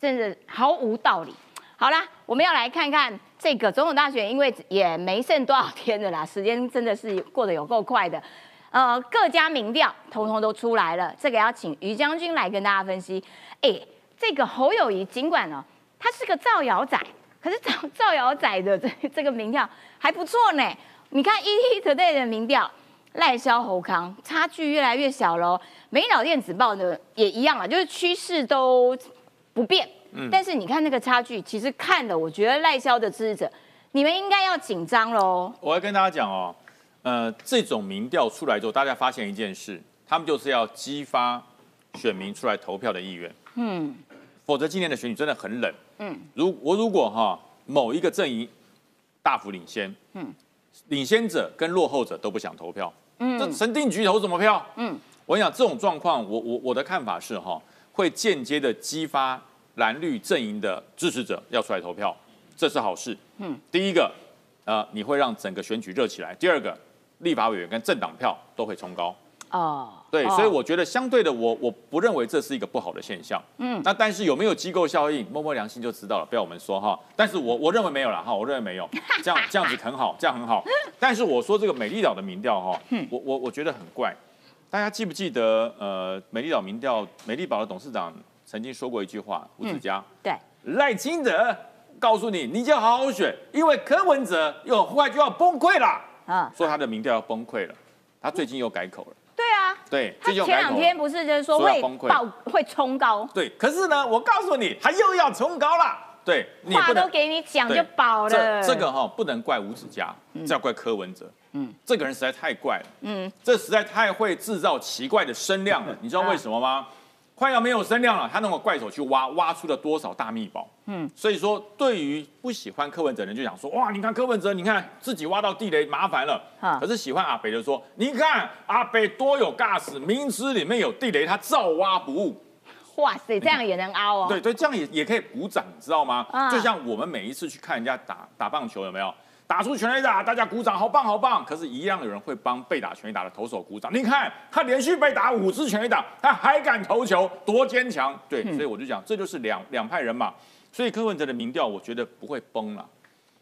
真的毫无道理。好啦，我们要来看看这个总统大选，因为也没剩多少天的啦，时间真的是过得有够快的。呃，各家民调通通都出来了，这个要请于将军来跟大家分析。哎，这个侯友谊尽管呢、他是个造谣仔，可是造 造谣仔的这这个民调还不错呢。你看 ET Today 的民调，赖萧侯康差距越来越小喽。美岛电子报呢也一样啊，就是趋势都不变。但是你看那个差距，其实看了，我觉得赖萧的支持者，你们应该要紧张喽。我要跟大家讲哦，呃，这种民调出来之后，大家发现一件事，他们就是要激发选民出来投票的意愿，嗯否则今年的选举真的很冷。嗯如我如果哈某一个阵营大幅领先，嗯领先者跟落后者都不想投票，这嗯神定局投什么票？嗯，我跟你讲，这种状况，我我我的看法是哈，会间接的激发蓝绿阵营的支持者要出来投票，这是好事。嗯，第一个，呃，你会让整个选举热起来；第二个，立法委员跟政党票都会冲高。哦，对，哦所以我觉得相对的我，我不认为这是一个不好的现象。嗯那但是有没有机构效应，摸摸良心就知道了，不要我们说哈。但是我我认为没有了哈，我认为没有，这样这样子很好，这样很好。但是我说这个美丽岛的民调哈，嗯我我我觉得很怪。大家记不记得呃，美丽岛民调，美丽岛的董事长曾经说过一句话，胡子嘉，对，赖清德告诉你，你就好好选，因为柯文哲又很快就要崩溃了，啊，说他的民调要崩溃了。他最近又改口了，对啊，对，他前两改天不是就是说会说要崩溃爆会冲高，对，可是呢，我告诉你，他又要冲高了。对，你话都给你讲就饱了。这这个哈、不能怪吴子嘉，这要怪柯文哲。嗯嗯，这个人实在太怪了，嗯这实在太会制造奇怪的声量了。你知道为什么吗？快要没有声量了，他那个怪手去挖，挖出了多少大秘宝？嗯嗯，所以说对于不喜欢柯文哲的人就想说，哇，你看柯文哲，你看自己挖到地雷，麻烦了。哈可是喜欢阿北的说，你看阿北多有 gas，明知里面有地雷，他照挖不误。哇塞，这样也能凹哦。对对，这样也也可以鼓掌，你知道吗？啊就像我们每一次去看人家打打棒球，有没有？打出全垒打，大家鼓掌，好棒好棒。可是，一样有人会帮被打全垒打的投手鼓掌。你看他连续被打五支全垒打，他还敢投球，多坚强！对，嗯所以我就讲，这就是两两派人马。所以柯文哲的民调，我觉得不会崩了，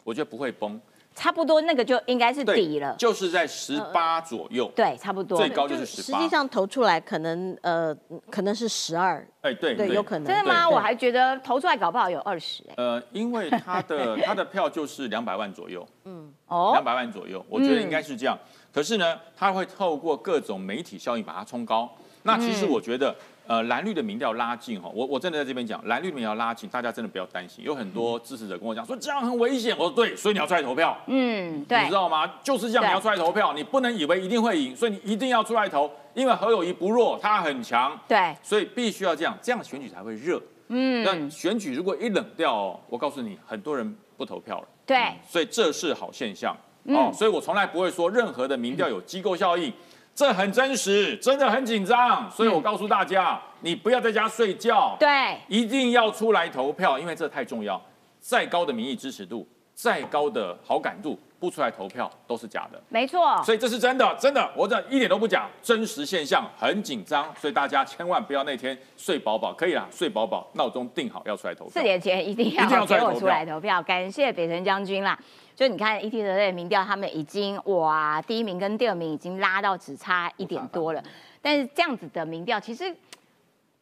我觉得不会崩。差不多那个就应该是底了。就是在十八左右。对，差不多。最高就是十八。实际上投出来可能呃可能是十二，哎，对对有可能真的吗？我还觉得投出来搞不好有二十哎。呃，因为他的 他的票就是两百万左右，嗯，哦两百万左右，我觉得应该是这样。可是呢，他会透过各种媒体效应把它冲高。那其实嗯我觉得，呃，蓝绿的民调拉近哈，我我真的在这边讲，蓝绿的民调拉近，大家真的不要担心。有很多支持者跟我讲说这样很危险，我说对，所以你要出来投票。嗯，对你知，道吗？就是这样，你要出来投票，你不能以为一定会赢，所以你一定要出来投，因为何友谊不弱，他很强，对，所以必须要这样，这样选举才会热。嗯，那选举如果一冷掉、哦，我告诉你，很多人不投票了。对，所以这是好现象、嗯哦。所以我从来不会说任何的民调有机构效应，这很真实，真的很紧张。所以我告诉大家，你不要在家睡觉，对，一定要出来投票，因为这太重要。再高的民意支持度，再高的好感度，不出来投票都是假的。没错，所以这是真的，真的，我这一点都不假，真实现象，很紧张，所以大家千万不要那天睡饱饱，可以啦，睡饱饱，闹钟定好要出来投票。四点前一定一定要要出来投票给我出来投票，感谢北辰将军啦。就你看 ET 的民调，他们已经哇，第一名跟第二名已经拉到只差一点多了。但是这样子的民调，其实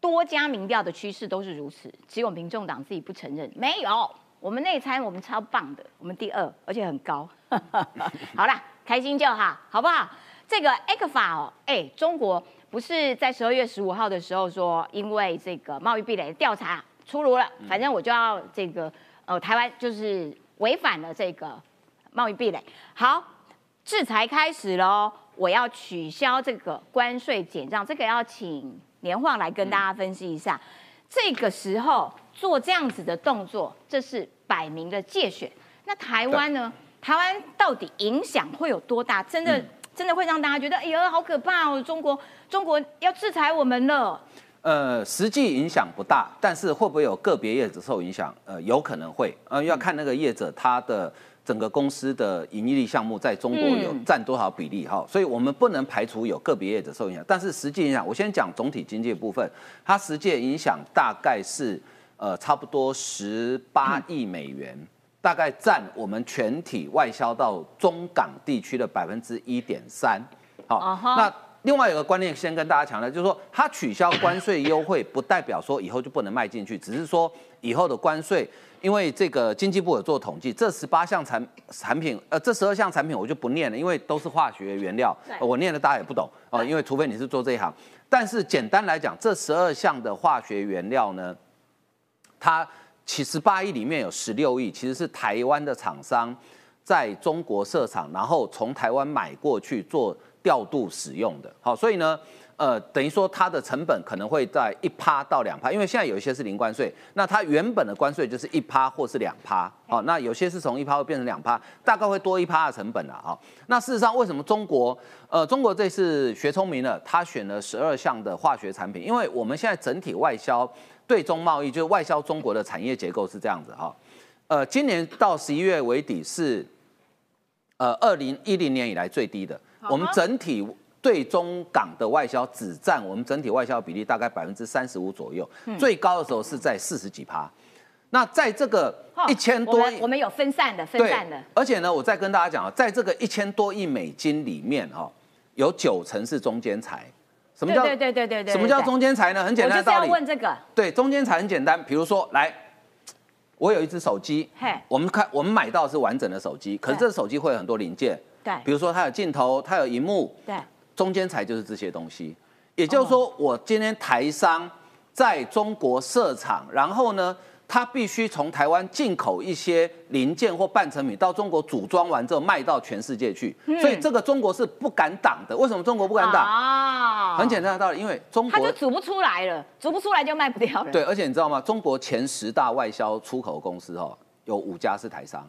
多家民调的趋势都是如此，只有民众党自己不承认。没有，我们内参我们超棒的，我们第二，而且很高。好啦，开心就好，好不好？这个 A 克法哦，哎，中国不是在十二月十五号的时候说，因为这个贸易壁垒调查出炉了，反正我就要这个呃，台湾就是违反了这个贸易壁垒。好，制裁开始喽，我要取消这个关税减账，这个要请年晃来跟大家分析一下。这个时候做这样子的动作，这是摆明的借选。那台湾呢？台湾到底影响会有多大？真的、真的会让大家觉得，哎呀，好可怕哦！中国中国要制裁我们了。呃，实际影响不大，但是会不会有个别业者受影响？呃，有可能会，呃，要看那个业者他的整个公司的盈利力项目在中国有嗯占多少比例哈，所以我们不能排除有个别业者受影响，但是实际影响，我先讲总体经济部分，它实际影响大概是呃差不多十八亿美元。大概占我们全体外销到中港地区的百分之一点三。好那另外有个观念，先跟大家强调，就是说，它取消关税优惠，不代表说以后就不能卖进去，只是说以后的关税，因为这个经济部有做统计，这十八项产产品，呃，这十二项产品我就不念了，因为都是化学原料，呃我念了大家也不懂哦、因为除非你是做这一行。但是简单来讲，这十二项的化学原料呢，它其十八亿里面有十六亿，其实是台湾的厂商在中国设厂，然后从台湾买过去做调度使用的。好，所以呢，呃，等于说它的成本可能会在一趴到两趴，因为现在有一些是零关税，那它原本的关税就是一趴或是两趴。好，那有些是从一趴会变成两趴，大概会多一趴的成本了。好，那事实上为什么中国，呃，中国这次学聪明了，他选了十二项的化学产品，因为我们现在整体外销。对中贸易就是外销中国的产业结构是这样子哈，呃，今年到十一月为底是，呃，二零一零年以来最低的。我们整体对中港的外销只占我们整体外销比例大概百分之三十五左右，最高的时候是在四十几趴。那在这个一千多亿哦我们有分散的，分散的，，而且呢，我再跟大家讲啊，在这个一千多亿美金里面哈，有九成是中间财。什么叫对对对对对对什么叫中间财呢？很简单我就是要。问这个，对，中间财很简单，比如说，来，我有一只手机，嘿，我们看我们买到是完整的手机，可是对这个手机会有很多零件，对比如说它有镜头，它有荧幕，对，中间材就是这些东西。也就是说，我今天台商在中国设厂，然后呢，他必须从台湾进口一些零件或半成品到中国组装完之后卖到全世界去，所以这个中国是不敢挡的。为什么中国不敢挡？啊很简单的道理，因为中国它就煮不出来了，煮不出来就卖不掉了。对，而且你知道吗？中国前十大外销出口公司哦，有五家是台商。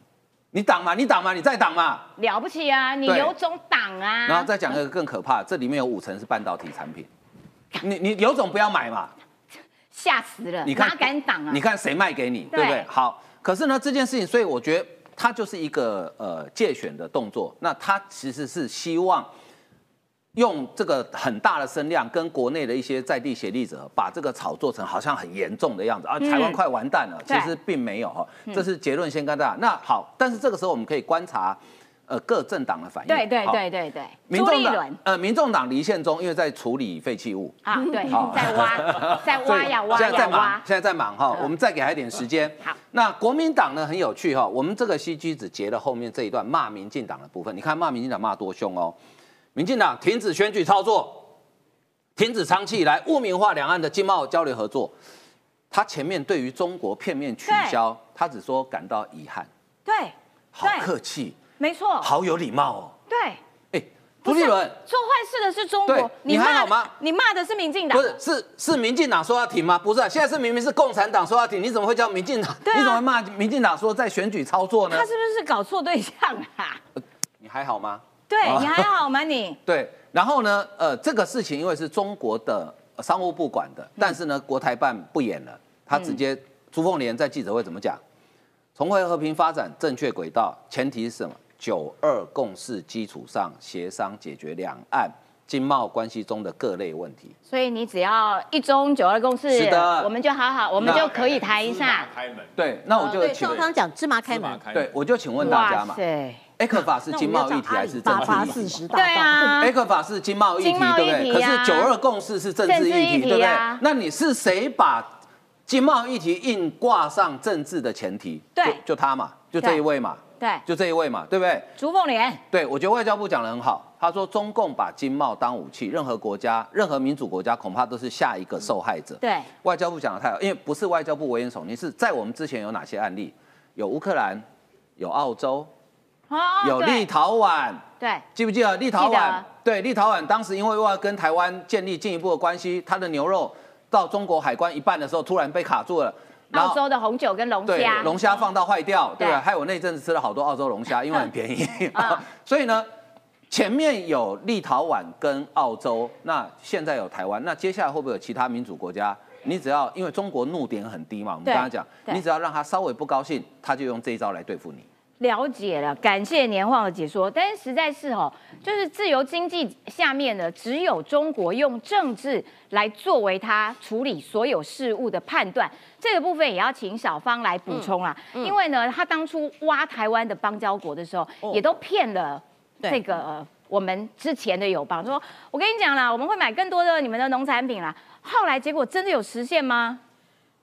你挡嘛，你挡嘛，你再挡嘛。了不起啊！你有种挡啊！然后再讲一个更可怕，这里面有五成是半导体产品。你你有种不要买嘛，吓死了，你看哪敢挡啊？你看谁卖给你，对对不对？好，可是呢这件事情，所以我觉得它就是一个呃借选的动作。那它其实是希望用这个很大的声量，跟国内的一些在地协力者，把这个炒作成好像很严重的样子啊，嗯台湾快完蛋了。其对实并没有哈，嗯这是结论先跟大家。那好，但是这个时候我们可以观察呃各政党的反应。对对好对对对，民众党呃，民众党离线中，因为在处理废弃物，啊，对好，在挖，在挖呀挖现在在忙呀挖，，现在在忙哈，嗯我们再给他一点时间。好，那国民党呢很有趣哈，我们这个 CG 只截了后面这一段骂民进党的部分，你看骂民进党骂多凶哦。民进党停止选举操作，停止长期以来污名化两岸的经贸交流合作。他前面对于中国片面取消，他只说感到遗憾，对好客气，没错，好有礼貌哦。对。哎，朱立伦，做坏事的是中对国，你还好吗？你骂的是民进党，不是，是是民进党说要停吗？不是、啊，现在是明明是共产党说要停，你怎么会叫民进党？对啊你怎么会骂民进党说在选举操作呢他？是不是搞错对象啊？你还好吗？对哦你还好吗你？对，然后呢，呃，这个事情因为是中国的呃商务部管的，但是呢，国台办不演了，他直接朱凤莲在记者会怎么讲？重回和平发展正确轨道，前提是什么？九二共识基础上协商解决两岸经贸关系中的各类问题。所以你只要一中九二共识，是的我们就好好，我们就可以谈一下。开门，对，那我就对，请赵康讲芝麻开门，对，我就请问大家嘛塞，，A 克法是经贸议题还是政治对啊，？A 克法是经贸议题，对不对？可是九二共识是政治议题，对不对？那你是谁把经贸议题硬挂上政治的前提？对就就他嘛，就这一位嘛，对，就这一位嘛，对不对？朱凤莲，对，我觉得外交部讲的很好。他说，中共把经贸当武器，任何国家、任何民主国家恐怕都是下一个受害者。对，外交部讲的太好，因为不是外交部危言耸听，是在我们之前有哪些案例？有乌克兰，有澳洲，哦有立陶宛，对，记不记得立陶宛？对，立陶宛当时因为要跟台湾建立进一步的关系，它的牛肉到中国海关一半的时候，突然被卡住了。澳洲的红酒跟龙对虾，龙虾放到坏掉，对对吧？害我那阵子吃了好多澳洲龙虾，因为很便宜 嗯。所以呢，前面有立陶宛跟澳洲，那现在有台湾，那接下来会不会有其他民主国家？你只要因为中国怒点很低嘛，我们对刚刚讲，你只要让他稍微不高兴，他就用这一招来对付你。了解了，感谢年晃的解说。但是实在是哦，就是自由经济下面呢，只有中国用政治来作为它处理所有事务的判断，这个部分也要请小芳来补充啦。因为呢，他当初挖台湾的邦交国的时候，也都骗了对这个。呃我们之前的友邦说，我跟你讲啦，我们会买更多的你们的农产品啦。后来结果真的有实现吗？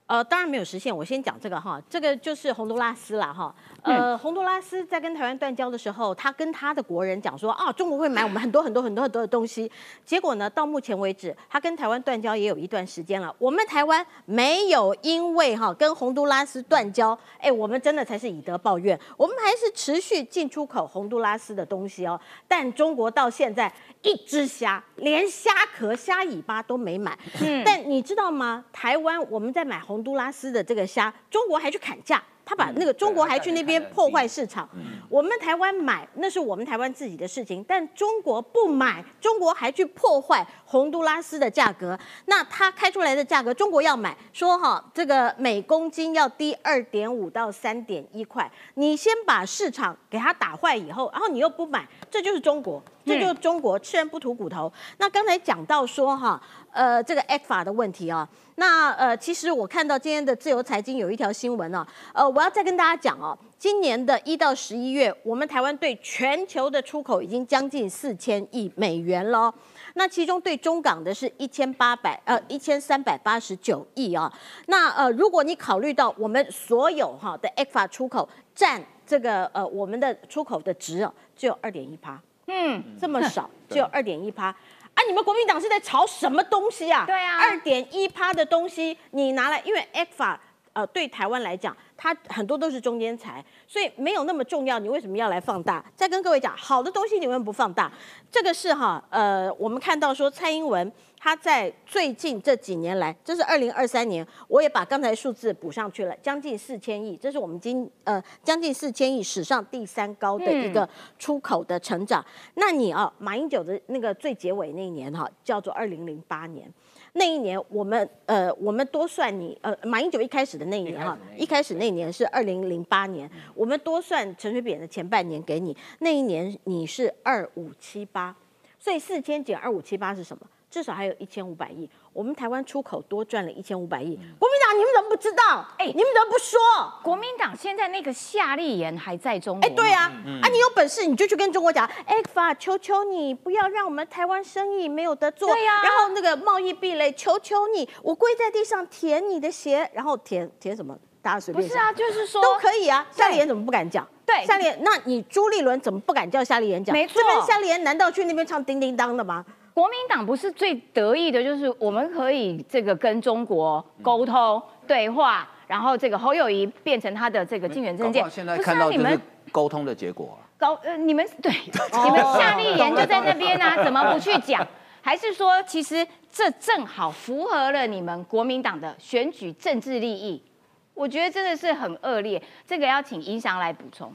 呃，当然没有实现。我先讲这个哈，这个就是洪都拉斯啦哈。呃，洪都拉斯在跟台湾断交的时候，他跟他的国人讲说啊，中国会买我们很多很多很多很多的东西。结果呢，到目前为止，他跟台湾断交也有一段时间了。我们台湾没有因为哈跟洪都拉斯断交，哎，我们真的才是以德报怨，我们还是持续进出口洪都拉斯的东西哦。但中国到现在一只虾，连虾壳、虾尾巴都没买。嗯但你知道吗？台湾我们在买洪都拉斯的这个虾，中国还去砍价。他把那个中国还去那边破坏市场，我们台湾买那是我们台湾自己的事情，但中国不买，中国还去破坏洪都拉斯的价格。那他开出来的价格，中国要买，说哈这个每公斤要低二点五到三点一块，你先把市场给它打坏以后，然后你又不买，这就是中国，这就是中国吃人不吐骨头。那刚才讲到说哈，呃，这个 A 法的问题啊，那呃，其实我看到今天的自由财经有一条新闻啊，呃，我要再跟大家讲哦，今年的一到十一月，我们台湾对全球的出口已经将近四千亿美元了哦。那其中对中港的是一千八百呃一千三百八十九亿啊。那呃，如果你考虑到我们所有哈的 A 法出口占这个呃我们的出口的值哦，只有二点一趴，嗯，这么少，只有二点一趴。啊！你们国民党是在炒什么东西啊？对啊二点一趴的东西你拿来，因为 A 法呃对台湾来讲，它很多都是中间材，所以没有那么重要。你为什么要来放大？再跟各位讲，好的东西你们不放大？这个是哈呃，我们看到说蔡英文他在最近这几年来，这是二零二三年，我也把刚才数字补上去了，将近四千亿，这是我们今呃将近四千亿史上第三高的一个出口的成长。那你啊，马英九的那个最结尾那一年哈，叫做二零零八年。那一年，我们呃，我们多算你呃，马英九一开始的那一年哈，一开始那一年是二零零八年，我们多算陈水扁的前半年给你，那一年你是二五七八，所以四千减二五七八是什么？至少还有一千五百亿，我们台湾出口多赚了一千五百亿。国民党，你们怎么不知道？哎，你们怎么不说？国民党现在那个夏立言还在中国哎，吗，对啊，啊，你有本事你就去跟中国讲，哎，法，求求你不要让我们台湾生意没有得做。对呀然后那个贸易壁垒，求求你，我跪在地上舔你的鞋，然后舔舔什么？大家随便不是啊，就是说都可以啊。夏立言怎么不敢讲？对夏立言，那你朱立伦怎么不敢叫夏立言讲？没错这边夏立言难道去那边唱叮叮当的吗？国民党不是最得意的，就是我们可以这个跟中国沟通、对话，然后这个侯友谊变成他的这个竞选证件。搞不好现在看到就是沟通的结果啊。高呃，你们对，你们夏立言就在那边啊，怎么不去讲？还是说，其实这正好符合了你们国民党的选举政治利益？我觉得真的是很恶劣，这个要请宜祥来补充。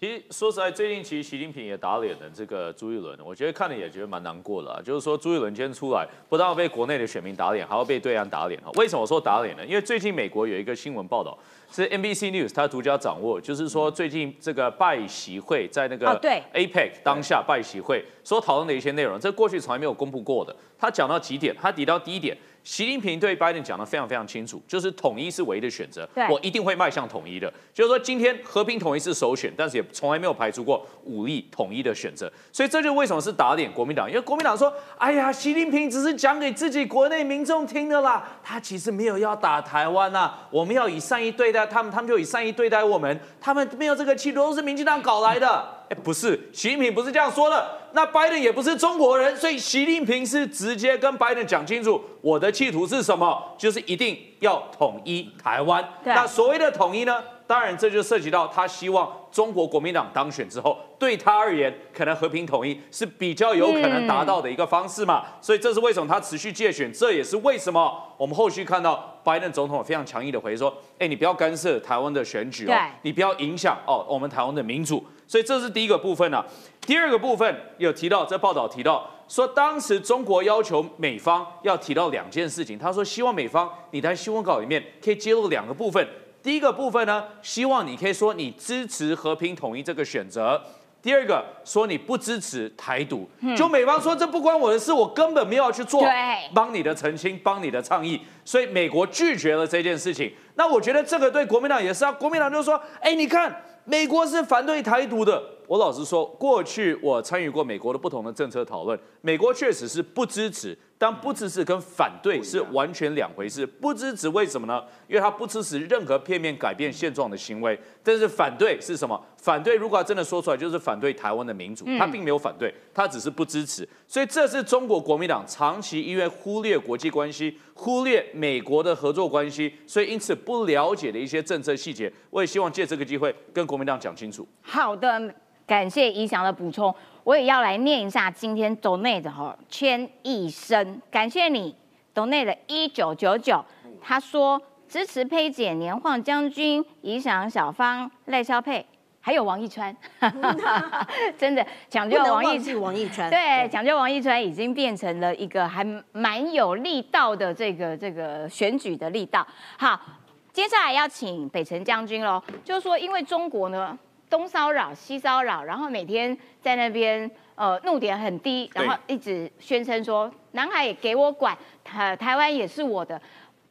其实说实在，最近其实习近平也打脸了这个朱一伦，我觉得看了也觉得蛮难过的、啊。就是说朱一伦今天出来，不但要被国内的选民打脸，还要被对岸打脸啊。为什么说打脸呢？因为最近美国有一个新闻报道是 NBC News 它独家掌握，就是说最近这个拜习会在那个 APEC 当下拜习会所讨论的一些内容，这过去从来没有公布过的。他讲到几点？他提到第一点。习近平对拜登讲的非常非常清楚，就是统一是唯一的选择，我一定会迈向统一的。就是说，今天和平统一是首选，但是也从来没有排除过武力统一的选择。所以这就为什么是打脸国民党，因为国民党说，哎呀，习近平只是讲给自己国内民众听的啦，他其实没有要打台湾呐、我们要以善意对待他们，他们就以善意对待我们，他们没有这个企图，都是民进党搞来的。哎，不是，习近平不是这样说的。那拜登也不是中国人，所以习近平是直接跟拜登讲清楚，我的企图是什么，就是一定要统一台湾。那所谓的统一呢，当然这就涉及到他希望中国国民党当选之后，对他而言，可能和平统一是比较有可能达到的一个方式嘛。所以这是为什么他持续借选，这也是为什么我们后续看到拜登总统非常强硬的回说，哎，你不要干涉台湾的选举哦，你不要影响哦我们台湾的民主。所以这是第一个部分啊。第二个部分有提到，在报道提到说，当时中国要求美方要提到两件事情，他说希望美方你在新闻稿里面可以揭露两个部分。第一个部分呢，希望你可以说你支持和平统一这个选择。第二个说你不支持台独，就美方说这不关我的事，我根本没有要去做对帮你的澄清，帮你的倡议，所以美国拒绝了这件事情。那我觉得这个对国民党也是啊，国民党就说，哎，你看美国是反对台独的。我老实说，过去我参与过美国的不同的政策讨论，美国确实是不支持，但不支持跟反对是完全两回事。不支持为什么呢？因为他不支持任何片面改变现状的行为，但是反对是什么？反对如果他真的说出来，就是反对台湾的民主，他并没有反对，他只是不支持。所以这是中国国民党长期因为忽略国际关系、忽略美国的合作关系，所以因此不了解的一些政策细节。我也希望借这个机会跟国民党讲清楚。好的，感谢怡翔的补充，我也要来念一下今天 donate 的哈圈一生，感谢你 donate 的一九九九，他说支持佩姐、年晃将军、怡翔、小芳、赖肖佩。还有王一川，真的讲不究王一王一川。对，讲究王一川已经变成了一个还蛮有力道的这个这个选举的力道。好，接下来要请北辰将军喽，就是说因为中国呢东骚扰西骚扰，然后每天在那边呃怒点很低，然后一直宣称说南海也给我管，台台湾也是我的，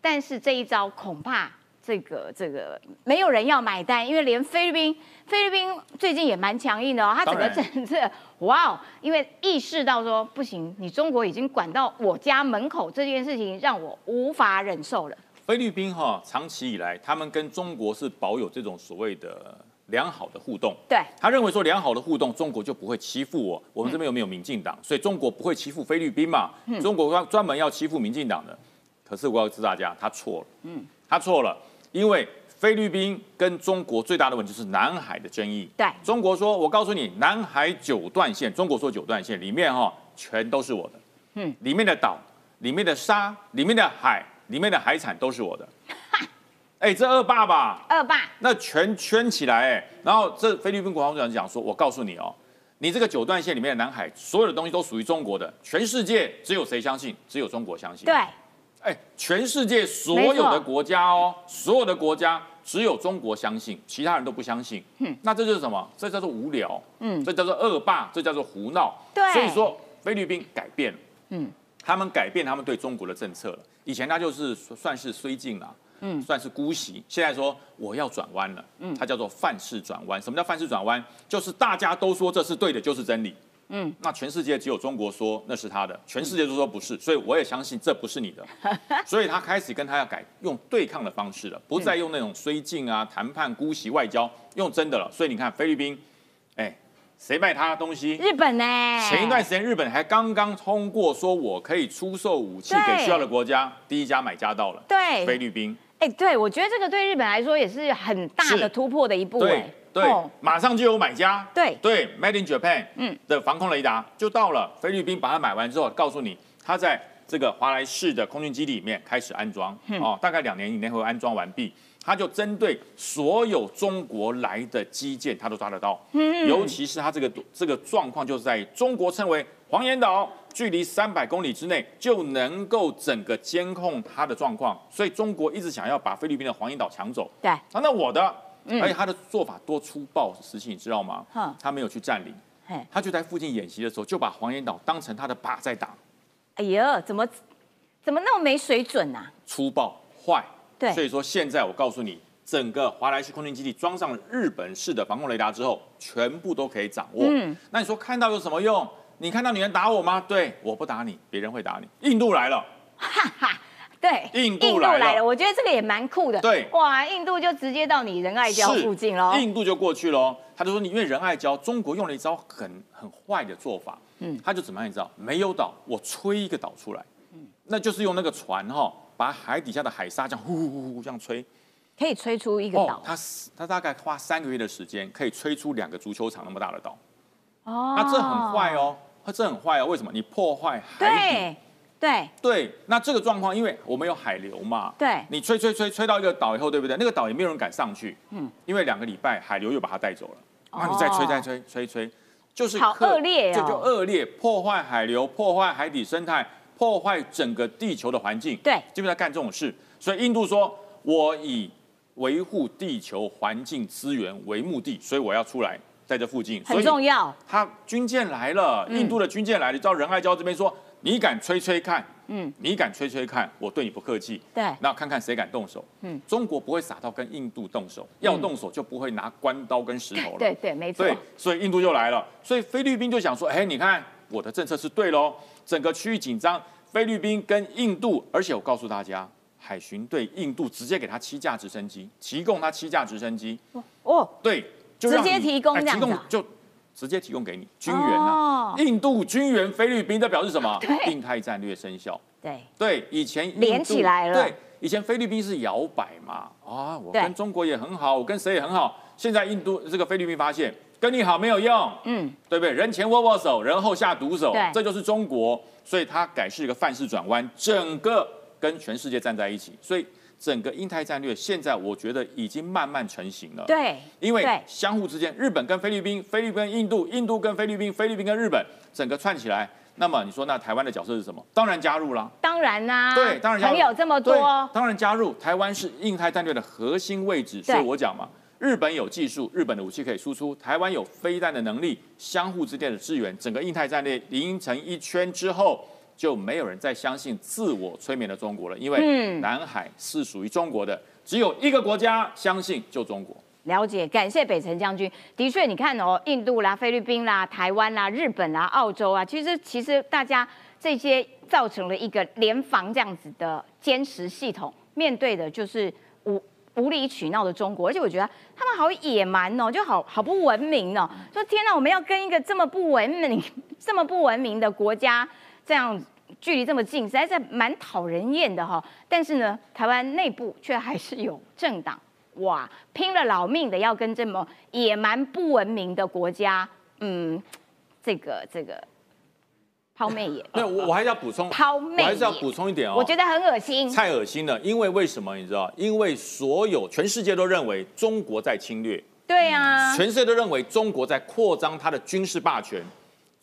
但是这一招恐怕。这个这个没有人要买单，因为连菲律宾菲律宾最近也蛮强硬的哦，他整个政策哇哦，因为意识到说不行，你中国已经管到我家门口这件事情，让我无法忍受了。菲律宾哈，长期以来他们跟中国是保有这种所谓的良好的互动。对，他认为说良好的互动，中国就不会欺负我。我们这边有没有民进党？所以中国不会欺负菲律宾嘛？中国专专门要欺负民进党的。可是我要知大家，他错了。嗯，他错了，因为菲律宾跟中国最大的问题就是南海的争议。对中国说，我告诉你，南海九段线，中国说九段线里面哈、全都是我的。嗯，里面的岛、里面的沙、里面的海、里面的海产都是我的。哎，这恶霸吧？二霸，那全圈起来，哎，然后这菲律宾国防部长讲说，我告诉你哦，你这个九段线里面的南海，所有的东西都属于中国的，全世界只有谁相信？只有中国相信。对，哎，全世界所有的国家哦，所有的国家只有中国相信，其他人都不相信。嗯，那这就是什么？这叫做无聊。嗯这叫做恶霸，这叫做胡闹。对所以说菲律宾改变了。嗯，他们改变他们对中国的政策了。以前他就是算是绥靖啦，嗯算是姑息。现在说我要转弯了，嗯，它叫做范式转弯。什么叫范式转弯？就是大家都说这是对的，就是真理。嗯，那全世界只有中国说那是他的，全世界都说不是，所以我也相信这不是你的，所以他开始跟他要改用对抗的方式了，不再用那种绥靖啊、谈判、姑息外交，用真的了。所以你看菲律宾，哎，谁卖他东西？日本呢？前一段时间，日本还刚刚通过说，我可以出售武器给需要的国家，第一家买家到了，对菲律宾，哎，对，我觉得这个对日本来说也是很大的突破的一步，哎对，对哦，马上就有买家，对对，Made in Japan，嗯嗯的防空雷达就到了，菲律宾把它买完之后，告诉你它在这个华莱士的空军基地里面开始安装，嗯哦，大概两年以内会安装完毕。它就针对所有中国来的基建，它都抓得到。嗯尤其是它这个这个状况，就是在中国称为黄岩岛，距离三百公里之内就能够整个监控它的状况，所以中国一直想要把菲律宾的黄岩岛抢走。对，啊，那我的，嗯而且他的做法多粗暴，实情你知道吗？他没有去占领，他就在附近演习的时候，就把黄岩岛当成他的靶在打，哎呀，怎么怎么那么没水准啊？粗暴坏。对所以说现在我告诉你，整个华莱士空军基地装上了日本式的防空雷达之后，全部都可以掌握。嗯那你说看到有什么用？你看到女人打我吗？对，我不打你，别人会打你。印度来了，哈哈对，印度来了我觉得这个也蛮酷的。对哇，印度就直接到你仁爱礁附近喽。印度就过去喽。他就说你因为仁爱礁，中国用了一招很很坏的做法，嗯嗯，他就怎么样你知道？没有岛，我吹一个岛出来，那就是用那个船哈、把海底下的海沙这样呼呼呼呼这样吹。可以吹出一个岛哦，他他大概花三个月的时间，可以吹出两个足球场那么大的岛。哦那这很坏。哦，它这很坏啊。为什么？你破坏海底。对对对，那这个状况，因为我们有海流嘛，对你吹吹吹吹到一个岛以后，对不对？那个岛也没有人敢上去，嗯嗯，因为两个礼拜海流又把它带走了，那你再吹再吹吹吹，就是好克恶劣哦这就恶劣，破坏海流，破坏海底生态，破坏整个地球的环境，对基本上干这种事。所以印度说，我以维护地球环境资源为目的，所以我要出来在这附近，很重要。他军舰来了，嗯印度的军舰来了，你知道仁爱礁这边说，你敢吹吹看，嗯，你敢吹吹看，我对你不客气，对那看看谁敢动手。嗯嗯，中国不会傻到跟印度动手，要动手就不会拿关刀跟石头了。对对，没错。对，所以印度就来了，所以菲律宾就想说，哎，你看我的政策是对喽，整个区域紧张，菲律宾跟印度，而且我告诉大家，海巡队印度直接给他七架直升机，提供他七架直升机，哦，对，就直接提供哎这样就直接提供给你军援哦。啊，印度军援菲律宾，这表示什么？对？印太战略生效。对，对，以前连起来了。对，以前菲律宾是摇摆嘛，啊，我跟中国也很好，我跟谁也很好。现在印度这个菲律宾发现跟你好没有用，嗯，对不对？人前握握手，人后下毒手对，这就是中国，所以它改是一个范式转弯，整个跟全世界站在一起，所以整个印太战略现在我觉得已经慢慢成型了。对，因为相互之间，日本跟菲律宾，菲律宾跟印度，印度跟菲律宾，菲律宾跟日本，整个串起来，那么你说那台湾的角色是什么？当然加入啦。当然啦、对，当然加入朋友这么多，当然加入。台湾是印太战略的核心位置，所以我讲嘛，日本有技术，日本的武器可以输出，台湾有飞弹的能力，相互之间的支援，整个印太战略连成一圈之后。就没有人再相信自我催眠的中国了，因为嗯南海是属于中国的，只有一个国家相信，就中国。了解，感谢北辰将军。的确，你看哦，印度啦、菲律宾啦、台湾啦、日本啦、澳洲啊，其实其实大家这些造成了一个联防这样子的坚实系统，面对的就是无无理取闹的中国，而且我觉得他们好野蛮哦，就好好不文明哦。说天哪，我们要跟一个这么不文明、这么不文明的国家这样距离这么近，实在是蛮讨人厌的哈、但是呢，台湾内部却还是有政党哇，拼了老命的要跟这么野蛮不文明的国家，嗯，这个这个抛媚眼，没有，我我还是要补充，抛媚眼我还是要补充一点哦。我觉得很恶心。太恶心了，因为为什么你知道？因为所有全世界都认为中国在侵略，对啊，全世界都认为中国在扩张它的军事霸权，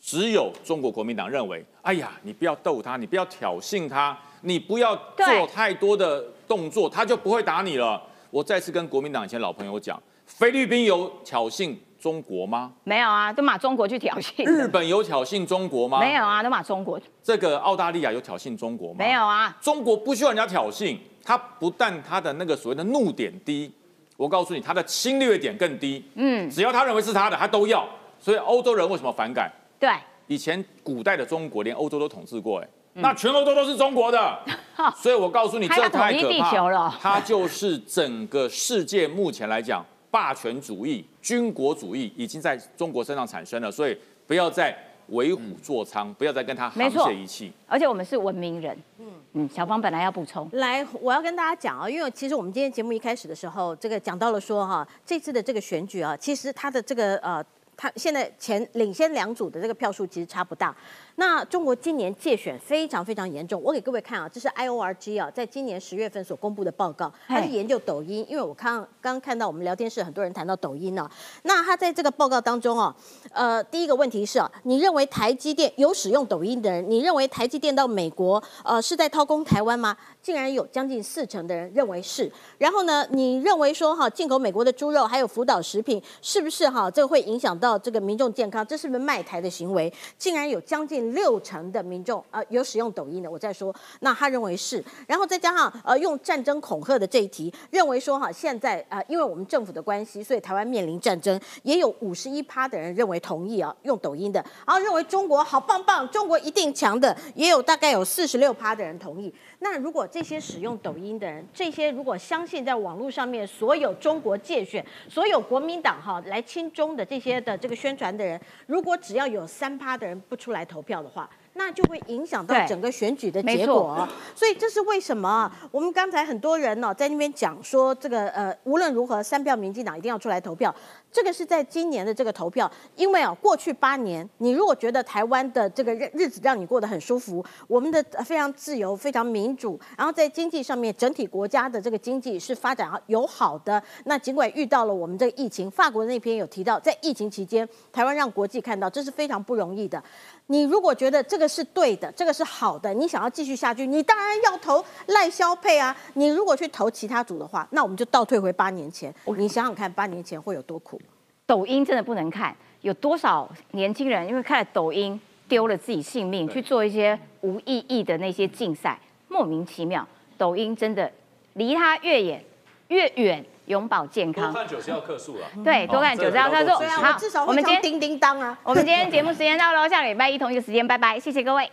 只有中国国民党认为，哎呀，你不要逗他，你不要挑衅他，你不要做太多的动作，他就不会打你了。我再次跟国民党以前老朋友讲，菲律宾有挑衅中国吗？没有啊，都骂中国去挑衅。日本有挑衅中国吗？没有。啊，都骂中国。这个澳大利亚有挑衅中国吗？没有啊，中国不需要人家挑衅，他不但他的那个所谓的怒点低，我告诉你，他的侵略点更低。嗯，只要他认为是他的，他都要。所以欧洲人为什么反感？对，以前古代的中国连欧洲都统治过，哎、那全欧洲都是中国的。所以我告诉你，这太可怕球了它就是整个世界目前来讲，霸权主义、军国主义已经在中国身上产生了，所以不要再为虎作伥，不要再跟他沆没错瀣一气。而且我们是文明人。嗯嗯，小芳本来要补充，来，我要跟大家讲啊，因为其实我们今天节目一开始的时候，这个讲到了说哈，这次的这个选举啊，其实它的这个呃。他现在前领先两组的这个票数其实差不大。那中国今年借选非常非常严重，我给各位看啊，这是 I O R G 啊，在今年十月份所公布的报告，它是研究抖音，因为我看刚看到我们聊天室很多人谈到抖音呢、那他在这个报告当中哦，呃，第一个问题是啊，你认为台积电有使用抖音的人，你认为台积电到美国呃是在掏空台湾吗？竟然有将近四成的人认为是。然后呢，你认为说哈，进口美国的猪肉还有福岛食品，是不是哈这个会影响到这个民众健康？这是不是卖台的行为？竟然有将近六成的民众呃有使用抖音的，我再说，那他认为是。然后再加上呃用战争恐吓的这一题，认为说哈现在呃因为我们政府的关系，所以台湾面临战争，也有五十一趴的人认为同意啊用抖音的，然后认为中国好棒棒，中国一定强的，也有大概有四十六趴的人同意。那如果这些使用抖音的人，这些如果相信在网络上面所有中国界选、所有国民党哈来亲中的这些的这个宣传的人，如果只要有三趴的人不出来投票的话，那就会影响到整个选举的结果哦。所以这是为什么啊？我们刚才很多人呢、在那边讲说，这个呃无论如何三票民进党一定要出来投票。这个是在今年的这个投票，因为啊，过去八年，你如果觉得台湾的这个日日子让你过得很舒服，我们的呃非常自由、非常民主，然后在经济上面，整体国家的这个经济是发展友好的。那尽管遇到了我们这个疫情，法国那篇有提到，在疫情期间，台湾让国际看到这是非常不容易的。你如果觉得这个是对的，这个是好的，你想要继续下去，你当然要投赖萧配啊。你如果去投其他组的话，那我们就倒退回八年前，你想想看，八年前会有多苦。抖音真的不能看，有多少年轻人因为看了抖音丢了自己性命，去做一些无意义的那些竞赛，莫名其妙。抖音真的离他越远越远，永保健康。多看九十要克数了。对，多看九十要克数。好我至少我们今天会唱叮叮当啊。我们今天节目时间到了，下个礼拜一同一个时间，拜拜，谢谢各位，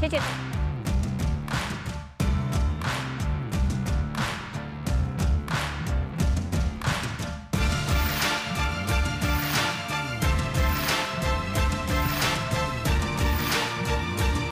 谢谢。